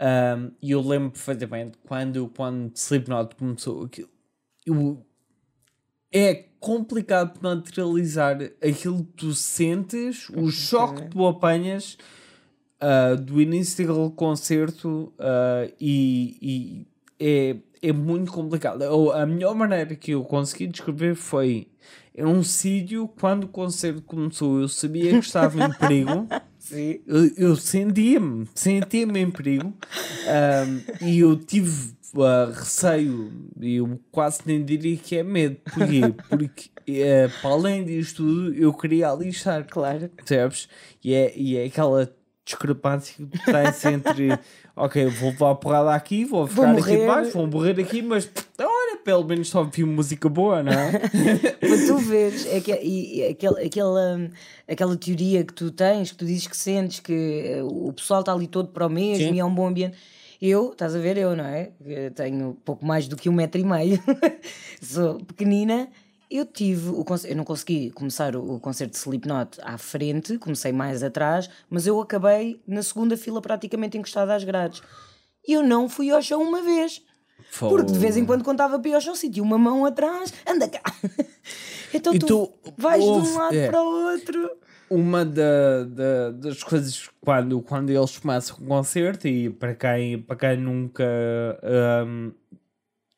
Um, E eu lembro perfeitamente quando, quando Slipknot começou aquilo. Eu, é complicado materializar aquilo que tu sentes, o choque que tu apanhas ah, do início daquele concerto ah, e, e é, é muito complicado. A melhor maneira que eu consegui descrever foi é um sítio quando o concerto começou, eu sabia que estava em perigo, Sim. Eu, eu sentia-me, sentia-me em perigo um, e eu tive uh, receio, e eu quase nem diria que é medo. Porquê? Porque uh, para além disto tudo, eu queria alistar. Claro. Percebes? E é, e é aquela discrepância que tens entre ok, vou levar a porrada aqui, vou ficar Vou aqui debaixo, vou morrer aqui, mas olha, pelo menos só vi música boa, não é? Para tu veres, é que, e, aquela, aquela, aquela teoria que tu tens, que tu dizes que sentes que eh, o pessoal está ali todo para o mesmo Sim. e é um bom ambiente. Eu, estás a ver, eu, não é? Que tenho pouco mais do que um metro e meio, sou pequenina. Eu tive, o eu não consegui começar o, o concerto de Slipknot à frente, comecei mais atrás, mas eu acabei na segunda fila praticamente encostada às grades. E eu não fui ao chão uma vez. Porque de vez em quando, estava para ir ao chão, sentia uma mão atrás, anda cá. Então E tu, tu vais de ouve- um lado é. para o outro. uma da, da- das coisas quando, quando eles começam um concerto e para quem, para quem nunca ahm,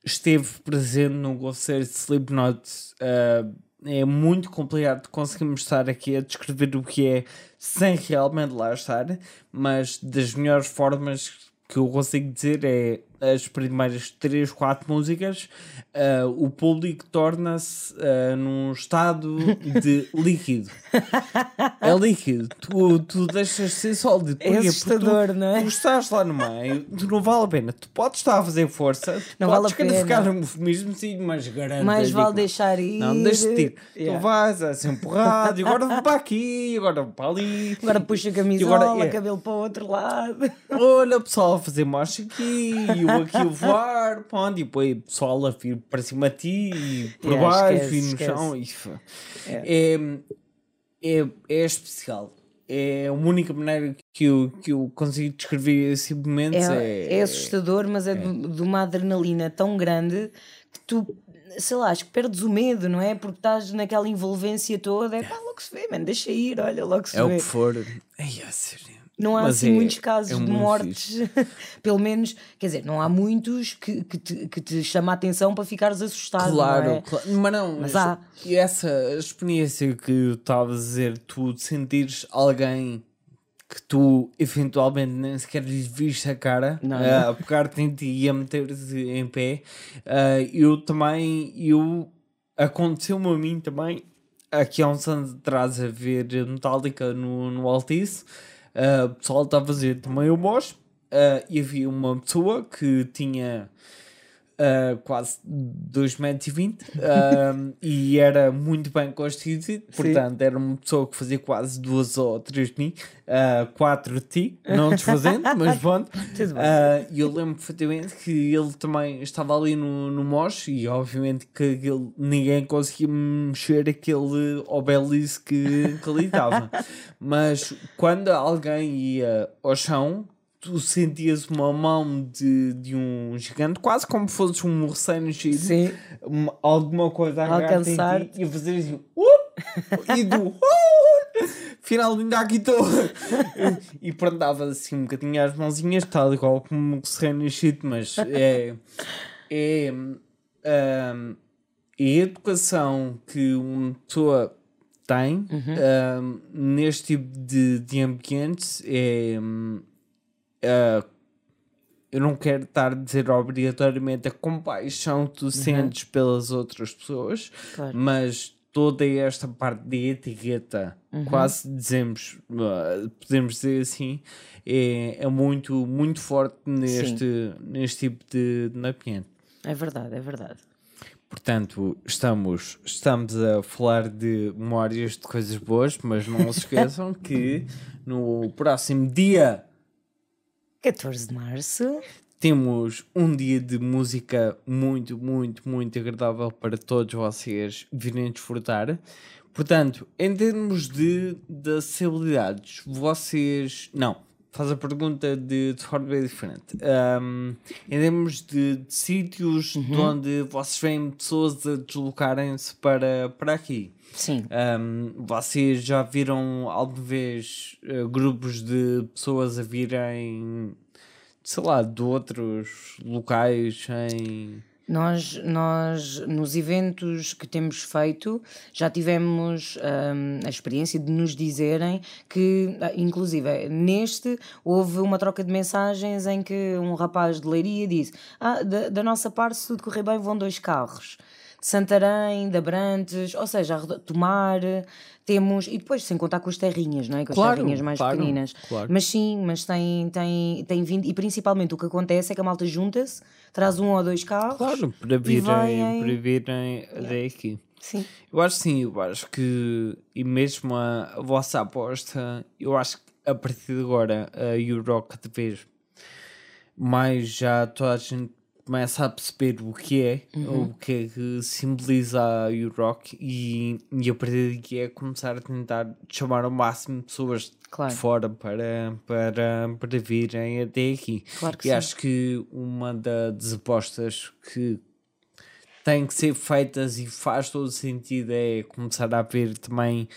esteve presente num concerto de Slipknot ah, é muito complicado conseguirmos estar aqui a descrever o que é sem realmente lá estar, mas das melhores formas que eu consigo dizer é as primeiras 3, 4 músicas ah, o público torna-se ah, num estado de líquido é líquido tu, tu deixas de ser sólido É assustador, tu, não é? tu estás lá no meio tu não vale a pena tu podes estar a fazer força Não podes vale a ficar no mesmo sítio mas garanto Mais digo, vale deixar ir. não, deixa-te ir. Yeah. Tu vais a ser empurrado, e agora vou para aqui, agora vou para ali. Agora puxa a camisola, agora, é. cabelo para o outro lado. Olha o pessoal a fazer marcha aqui, eu aqui a voar, pronto, e depois o pessoal a vir para cima de ti, e por Yeah, baixo, esquece, e no esquece. chão. E, f- é, é, é especial. É a única maneira que eu, que eu consigo descrever esse momento. É, É, é assustador, mas é, De, de uma adrenalina tão grande que tu, sei lá, acho que perdes o medo, não é? Porque estás naquela envolvência toda. É pá, logo se vê, mano, deixa ir, olha, logo se é o vê. que for. Ai, a sério. Não há Mas assim é- muitos casos é de mortes, pelo menos, quer dizer, não há muitos que, que, te, que te chama a atenção para ficares assustado. Claro, não é? claro. mas não, Mas há. e essa experiência que eu estava a dizer, tu sentires alguém que tu eventualmente nem sequer lhe viste a cara, Não. ah, a pegar-te em ti e a meter-te em pé, ah, eu também, eu aconteceu-me a mim também, aqui há uns anos atrás, a ver Metallica no, no Altice, ah, o pessoal estava a fazer também o mosh, ah, e havia uma pessoa que tinha uh, quase 2,20 metros um, e era muito bem constituído, portanto era uma pessoa que fazia quase duas ou três de mim, uh, quatro de ti, não desfazendo, mas pronto. Bem. Uh, E eu lembro perfeitamente que ele também estava ali no, no mosh e obviamente que aquele- ninguém conseguia mexer aquele obelisco que, que ali estava. Mas quando alguém ia ao chão, tu sentias uma mão de, de um gigante, quase como fosse um recém-nascido, Sim. uma- alguma coisa a Alcançar-te. ti e fazer assim, "Uh!" e do "Uh!" final ainda aqui estou e pronto, dava assim um bocadinho as mãozinhas, tal qual como um recém-nascido, mas é, é, hum, é a educação que uma pessoa tem hum, neste tipo de, de ambientes é ah, eu não quero estar a dizer obrigatoriamente a compaixão que tu sentes pelas outras pessoas, Claro. mas toda esta parte de etiqueta, quase dizemos, ah, podemos dizer assim, é, é muito, muito forte neste, neste tipo de, de ambiente. É verdade, é verdade. Portanto, estamos, estamos a falar de memórias de coisas boas, mas não se esqueçam que no próximo dia 14 de março. temos um dia de música muito, muito, muito agradável para todos vocês virem desfrutar. Portanto, em termos de, de acessibilidades, vocês. Não, faz a pergunta de, de forma bem diferente. Um, em termos de, de sítios de onde vocês veem pessoas a deslocarem-se para, para aqui. Sim. Um, vocês já viram alguma vez uh, grupos de pessoas a virem, sei lá, de outros locais em. Nós, nós, nos eventos que temos feito, já tivemos hum, a experiência de nos dizerem que, ah, inclusive, neste houve uma troca de mensagens em que um rapaz de Leiria disse: Ah, da, da nossa parte, se tudo correr bem, vão dois carros. De Santarém, de Abrantes, ou seja, Tomar, temos, e depois sem contar com as terrinhas, não é? Com as Claro, terrinhas mais claro, pequeninas. claro. Mas sim, mas tem, tem, tem vindo, e principalmente o que acontece é que a malta junta-se, traz um ou dois carros. Claro, para virem, para virem até aqui. Sim. Eu acho sim, eu acho que, e mesmo a, a vossa aposta, eu acho que a partir de agora a Euro cada vez mais já toda a gente começa a perceber o que é, Uhum. o que é que simboliza a Eurock e, e a partir daqui é começar a tentar chamar o máximo pessoas Claro. de fora para, para, para virem até aqui. Claro que e sim. acho que uma da- das apostas que têm que ser feitas e faz todo sentido é começar a haver também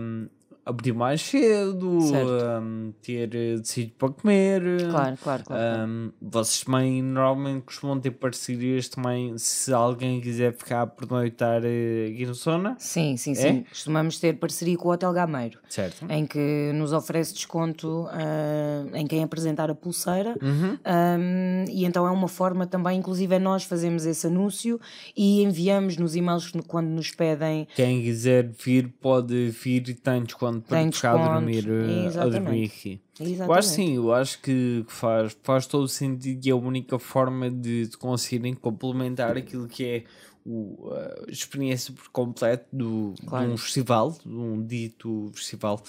hum, abrir mais cedo, hum, ter eh, sítio para comer. Claro, claro, claro. Hum, vocês também normalmente costumam ter parcerias também se alguém quiser ficar por noitar eh, aqui no zona, Sim, sim, é? sim. Costumamos ter parceria com o Hotel Gameiro, certo? em que nos oferece desconto ah, em quem apresentar a pulseira. Uhum. Um, e então é uma forma também, inclusive, é nós fazemos esse anúncio e enviamos nos e-mails quando nos pedem. Quem quiser vir pode vir e tem desconto para Tem ficar a dormir, eh, a dormir aqui. Eu acho sim, eu acho que que faz, faz todo o sentido e é a única forma de, de conseguirem complementar aquilo que é o, a experiência por completo do, Claro. de um festival, de um dito festival,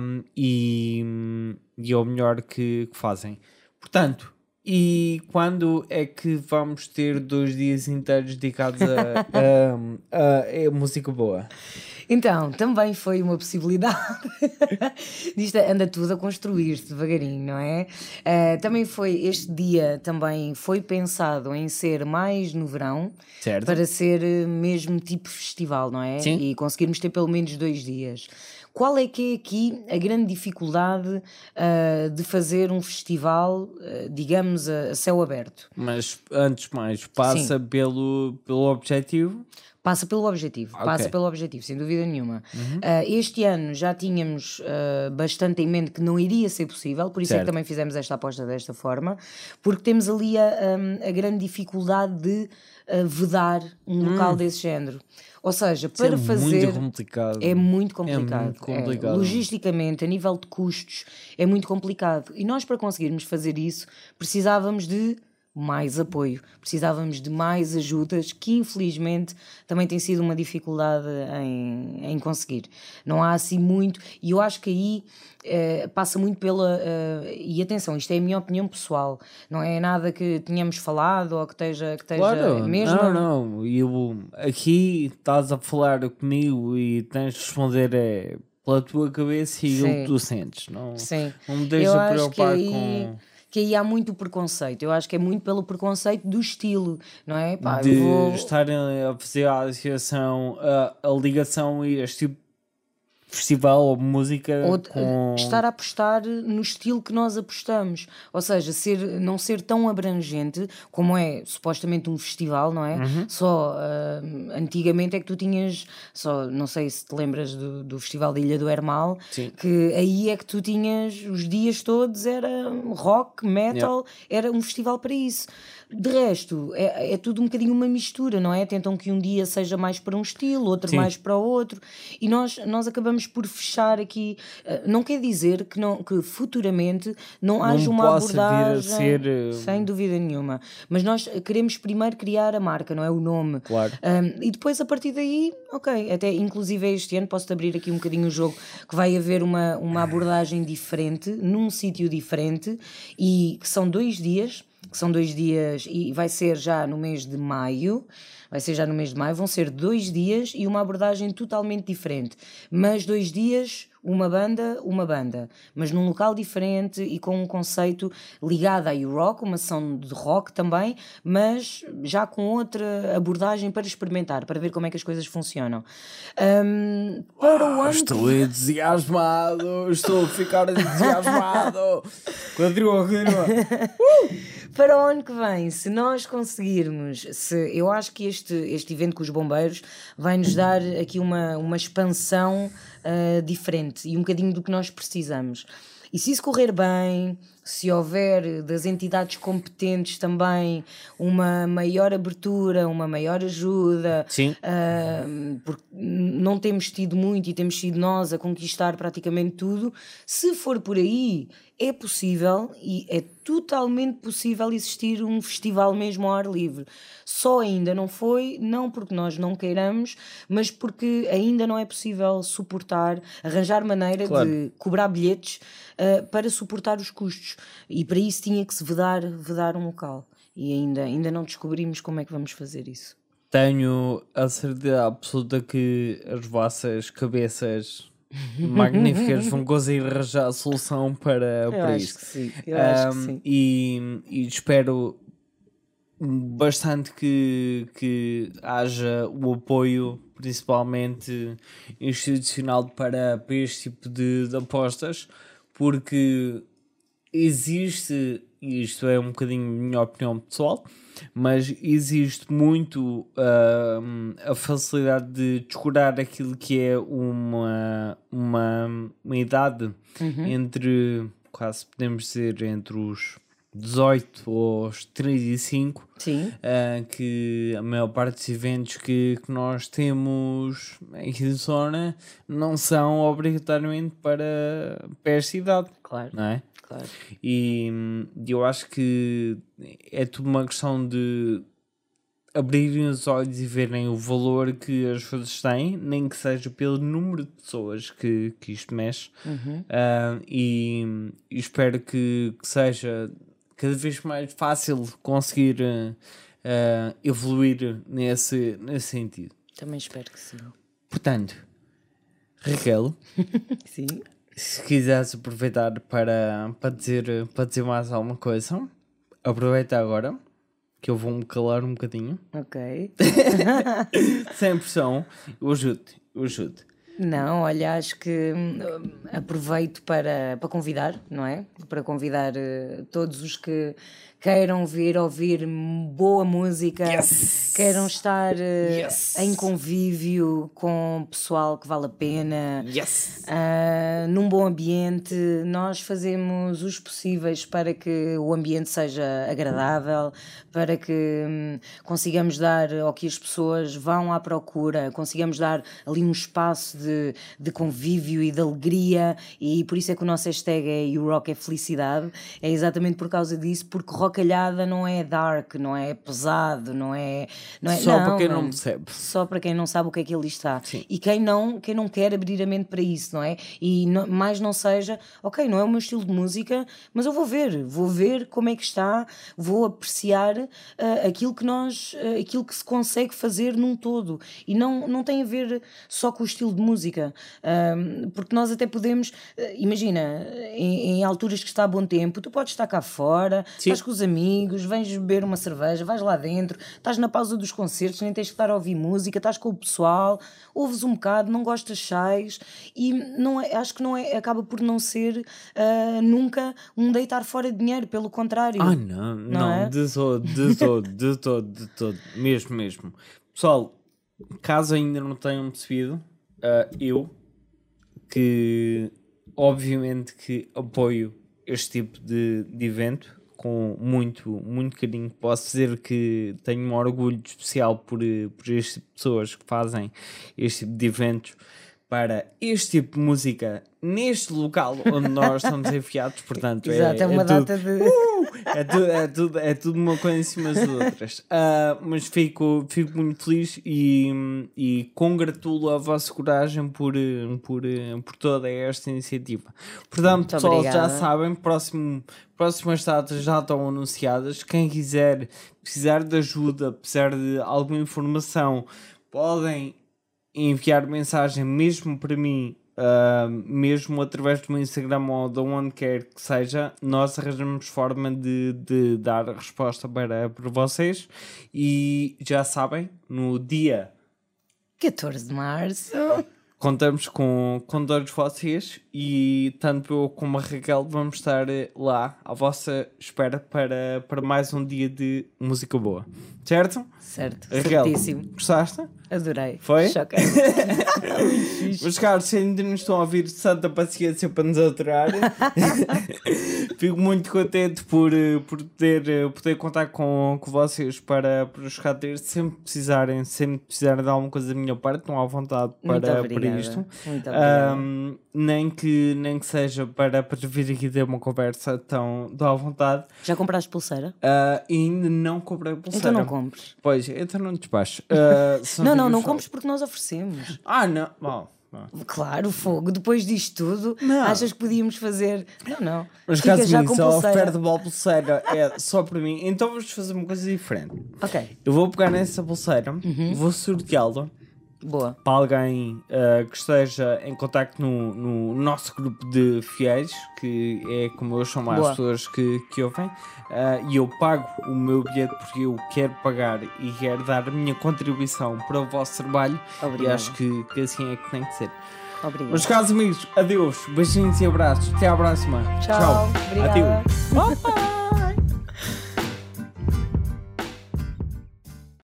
um, e, e é o melhor que, que fazem. Portanto, e quando é que vamos ter dois dias inteiros dedicados a, a, a- a música boa? Então, também foi uma possibilidade. Isto anda tudo a construir-se devagarinho, não é? Eh, também foi, este dia também foi pensado em ser mais no verão, Certo? para ser eh, mesmo tipo festival, não é? Sim. E conseguirmos ter pelo menos dois dias. Qual é que é aqui a grande dificuldade ah, de fazer um festival, ah, digamos, a, a céu aberto? Mas antes de mais, passa pelo, pelo objetivo. Passa pelo objetivo, Ok. passa pelo objetivo, sem dúvida nenhuma. Ah, este ano já tínhamos ah, bastante em mente que não iria ser possível, por isso é Certo. que também fizemos esta aposta desta forma, porque temos ali a, a- a grande dificuldade de ah, vedar um local desse género. Ou seja, é para fazer. muito complicado. É muito complicado. muito complicado. Logisticamente, a nível de custos, é muito complicado. E nós, para conseguirmos fazer isso, precisávamos de mais apoio, precisávamos de mais ajudas, que infelizmente também tem sido uma dificuldade em, em conseguir. Não há assim muito, e eu acho que aí eh, passa muito pela. eh, e atenção, isto é a minha opinião pessoal, não é nada que tenhamos falado ou que esteja, que esteja Claro, mesmo. não, não. Eu, aqui estás a falar comigo e tens de responder é, pela tua cabeça e o que tu sentes. Não, Sim. não me deixa preocupar aí, com. Que aí há muito preconceito. Eu acho que é muito pelo preconceito do estilo, não é? Pá, de vou... estarem a fazer a associação, a, a ligação a este tipo festival ou música Ou com. estar a apostar no estilo que nós apostamos. Ou seja, ser, não ser tão abrangente como é supostamente um festival, não é? Uhum. Só ah, antigamente é que tu tinhas, só não sei se te lembras do, do Festival da Ilha do Hermal, Sim. que aí é que tu tinhas os dias todos, era rock, metal, era um festival para isso. De resto, é, é tudo um bocadinho uma mistura, não é? Tentam que um dia seja mais para um estilo, outro Sim. mais para outro, e nós, nós acabamos por fechar aqui. eh, Não quer dizer que, não, que futuramente não, haja uma possa vir a abordagem, ser, eh, sem dúvida nenhuma. Mas nós queremos primeiro criar a marca, não é? O nome. Claro. Um, e depois a partir daí, ok, até inclusive este ano posso-te abrir aqui um bocadinho o jogo que vai haver uma, uma abordagem diferente, num sítio diferente e que são dois dias, são dois dias e vai ser já no mês de maio. vai ser já no mês de maio, vão ser dois dias e uma abordagem totalmente diferente. Mas dois dias uma banda, uma banda, mas num local diferente e com um conceito ligado à rock, uma sessão de rock também, mas já com outra abordagem para experimentar, para ver como é que as coisas funcionam. Um, para o ano estou entusiasmado, estou a ficar entusiasmado. continua, continua. para o ano que vem, se nós conseguirmos, se eu acho que este, este evento com os bombeiros vai nos dar aqui uma, uma expansão uh, diferente e um bocadinho do que nós precisamos. E se isso correr bem, se houver das entidades competentes também uma maior abertura, uma maior ajuda, Sim. Uh, porque não temos tido muito e temos sido nós a conquistar praticamente tudo, se for por aí, é possível e é totalmente possível existir um festival mesmo ao ar livre. Só ainda não foi, não porque nós não queiramos, mas porque ainda não é possível suportar, arranjar maneira claro. de cobrar bilhetes uh, para suportar os custos. E para isso tinha que se vedar, vedar um local. E ainda, ainda não descobrimos como é que vamos fazer isso. Tenho a certeza absoluta que as vossas cabeças magníficas vão conseguir arranjar a solução para, para acho isto. Que sim. Eu um, acho que sim. E, e espero bastante que, que haja o apoio, principalmente institucional, para, para este tipo de, de apostas, porque existe, isto é um bocadinho minha opinião pessoal, mas existe muito uh, a facilidade de descurar aquilo que é uma, uma, uma idade uhum. entre, quase podemos dizer, entre os 18 aos 35, Sim. Uh, que a maior parte dos eventos que, que nós temos aqui de zona não são obrigatoriamente para, para esta idade. Claro. Não é? Claro. E eu acho que é tudo uma questão de abrirem os olhos e verem o valor que as coisas têm, nem que seja pelo número de pessoas que, que isto mexe. Uhum. Uh, e, e, espero que, que, seja cada vez mais fácil conseguir uh, uh, evoluir nesse, nesse sentido. Também espero que sim. Portanto, Raquel. sim se quiseres aproveitar para, para, dizer, para dizer mais alguma coisa, aproveita agora, que eu vou-me calar um bocadinho. Ok. Sem pressão, eu ajudo, eu ajudo. Não, olha, acho que hum, aproveito para, para convidar, não é? Para convidar uh, todos os que queiram vir ouvir boa música, yes. queiram estar uh, yes. em convívio com pessoal que vale a pena, yes. uh, num bom ambiente. Nós fazemos os possíveis para que o ambiente seja agradável, para que um, consigamos dar ao que as pessoas vão à procura, consigamos dar ali um espaço de, de convívio e de alegria, e por isso é que o nosso hashtag é o rock é felicidade, é exatamente por causa disso, porque rocalhada não é dark, não é pesado, não é. Não é só não, para quem não percebe. Só para quem não sabe o que é que ali está. Sim. E quem não, quem não quer abrir a mente para isso, não é? E não, mais não seja, ok, não é o meu estilo de música, mas eu vou ver, vou ver como é que está, vou apreciar uh, aquilo que nós, uh, aquilo que se consegue fazer num todo. E não, não tem a ver só com o estilo de música, uh, porque nós até podemos, imagina, em, em, alturas que está a bom tempo, tu podes estar cá fora, Sim. estás com os amigos, vens beber uma cerveja, vais lá dentro, estás na pausa dos concertos, nem tens que estar a ouvir música, estás com o pessoal, ouves um bocado, não gostas sais e não é, acho que não é, acaba por não ser uh, nunca um deitar fora de dinheiro, pelo contrário. Ah, não, não, Não é? de todo, de todo, de todo, de todo, mesmo, mesmo. Pessoal, caso ainda não tenham percebido, uh, eu que obviamente que apoio este tipo de, de evento com muito, muito carinho. Posso dizer que tenho um orgulho especial por, por este tipo pessoas que fazem este tipo de eventos para este tipo de música neste local onde nós estamos enfiados. Portanto, Exato, é, é uma tudo. data de. Uh, é, tu, é, tudo, é tudo uma coisa em cima das outras. Uh, mas fico, fico muito feliz e, e congratulo a vossa coragem por, por, por toda esta iniciativa. Portanto, Muito pessoal, já obrigada. sabem, próximo, próximas datas já estão anunciadas. Quem quiser precisar de ajuda, precisar de alguma informação, podem enviar mensagem mesmo para mim, ah, mesmo através do meu Instagram ou de onde quer que seja, nós arranjamos forma de, de dar a resposta para, para vocês. E já sabem, no dia 14 de março. contamos com, com todos vocês e tanto eu como a Raquel vamos estar eh, lá à vossa espera para, para mais um dia de música boa. Certo? Certo, Raquel, certíssimo. gostaste? Adorei. Foi? Chocante. Meus caros, se ainda não estão a ouvir, santa paciência para nos aturar. Fico muito contente por, eh, por poder, eh, poder contar com, com vocês para, para os cá ter. Sempre precisarem, sempre precisarem de alguma coisa da minha parte, estão à vontade para, para isto. Muito obrigada. Ahm, nem, que, nem que seja para, para vir aqui ter uma conversa tão, à vontade. Já compraste pulseira? E ainda não comprei pulseira. Então não compres. Pois, então não despacho. Se Não, não, não compres porque nós oferecemos. Ah, não. Bom, bom. Claro, fogo. Depois disto tudo, Não. achas que podíamos fazer. Não, não. Mas Fica caso já com se a pulseira. oferta de bola pulseira é só para mim, então vamos fazer uma coisa diferente. Ok, Eu vou pegar nessa pulseira, Uhum. vou sorteá-la boa. para alguém ah, que esteja em contacto no, no nosso grupo de fiéis, que é como eu chamo as Boa. pessoas que, que ouvem, ah, e eu pago o meu bilhete porque eu quero pagar e quero dar a minha contribuição para o vosso trabalho e acho que, que assim é que tem que ser. Obrigada. Meus caros amigos, adeus, beijinhos e abraços, até à próxima. Tchau. Adeus. Obrigada.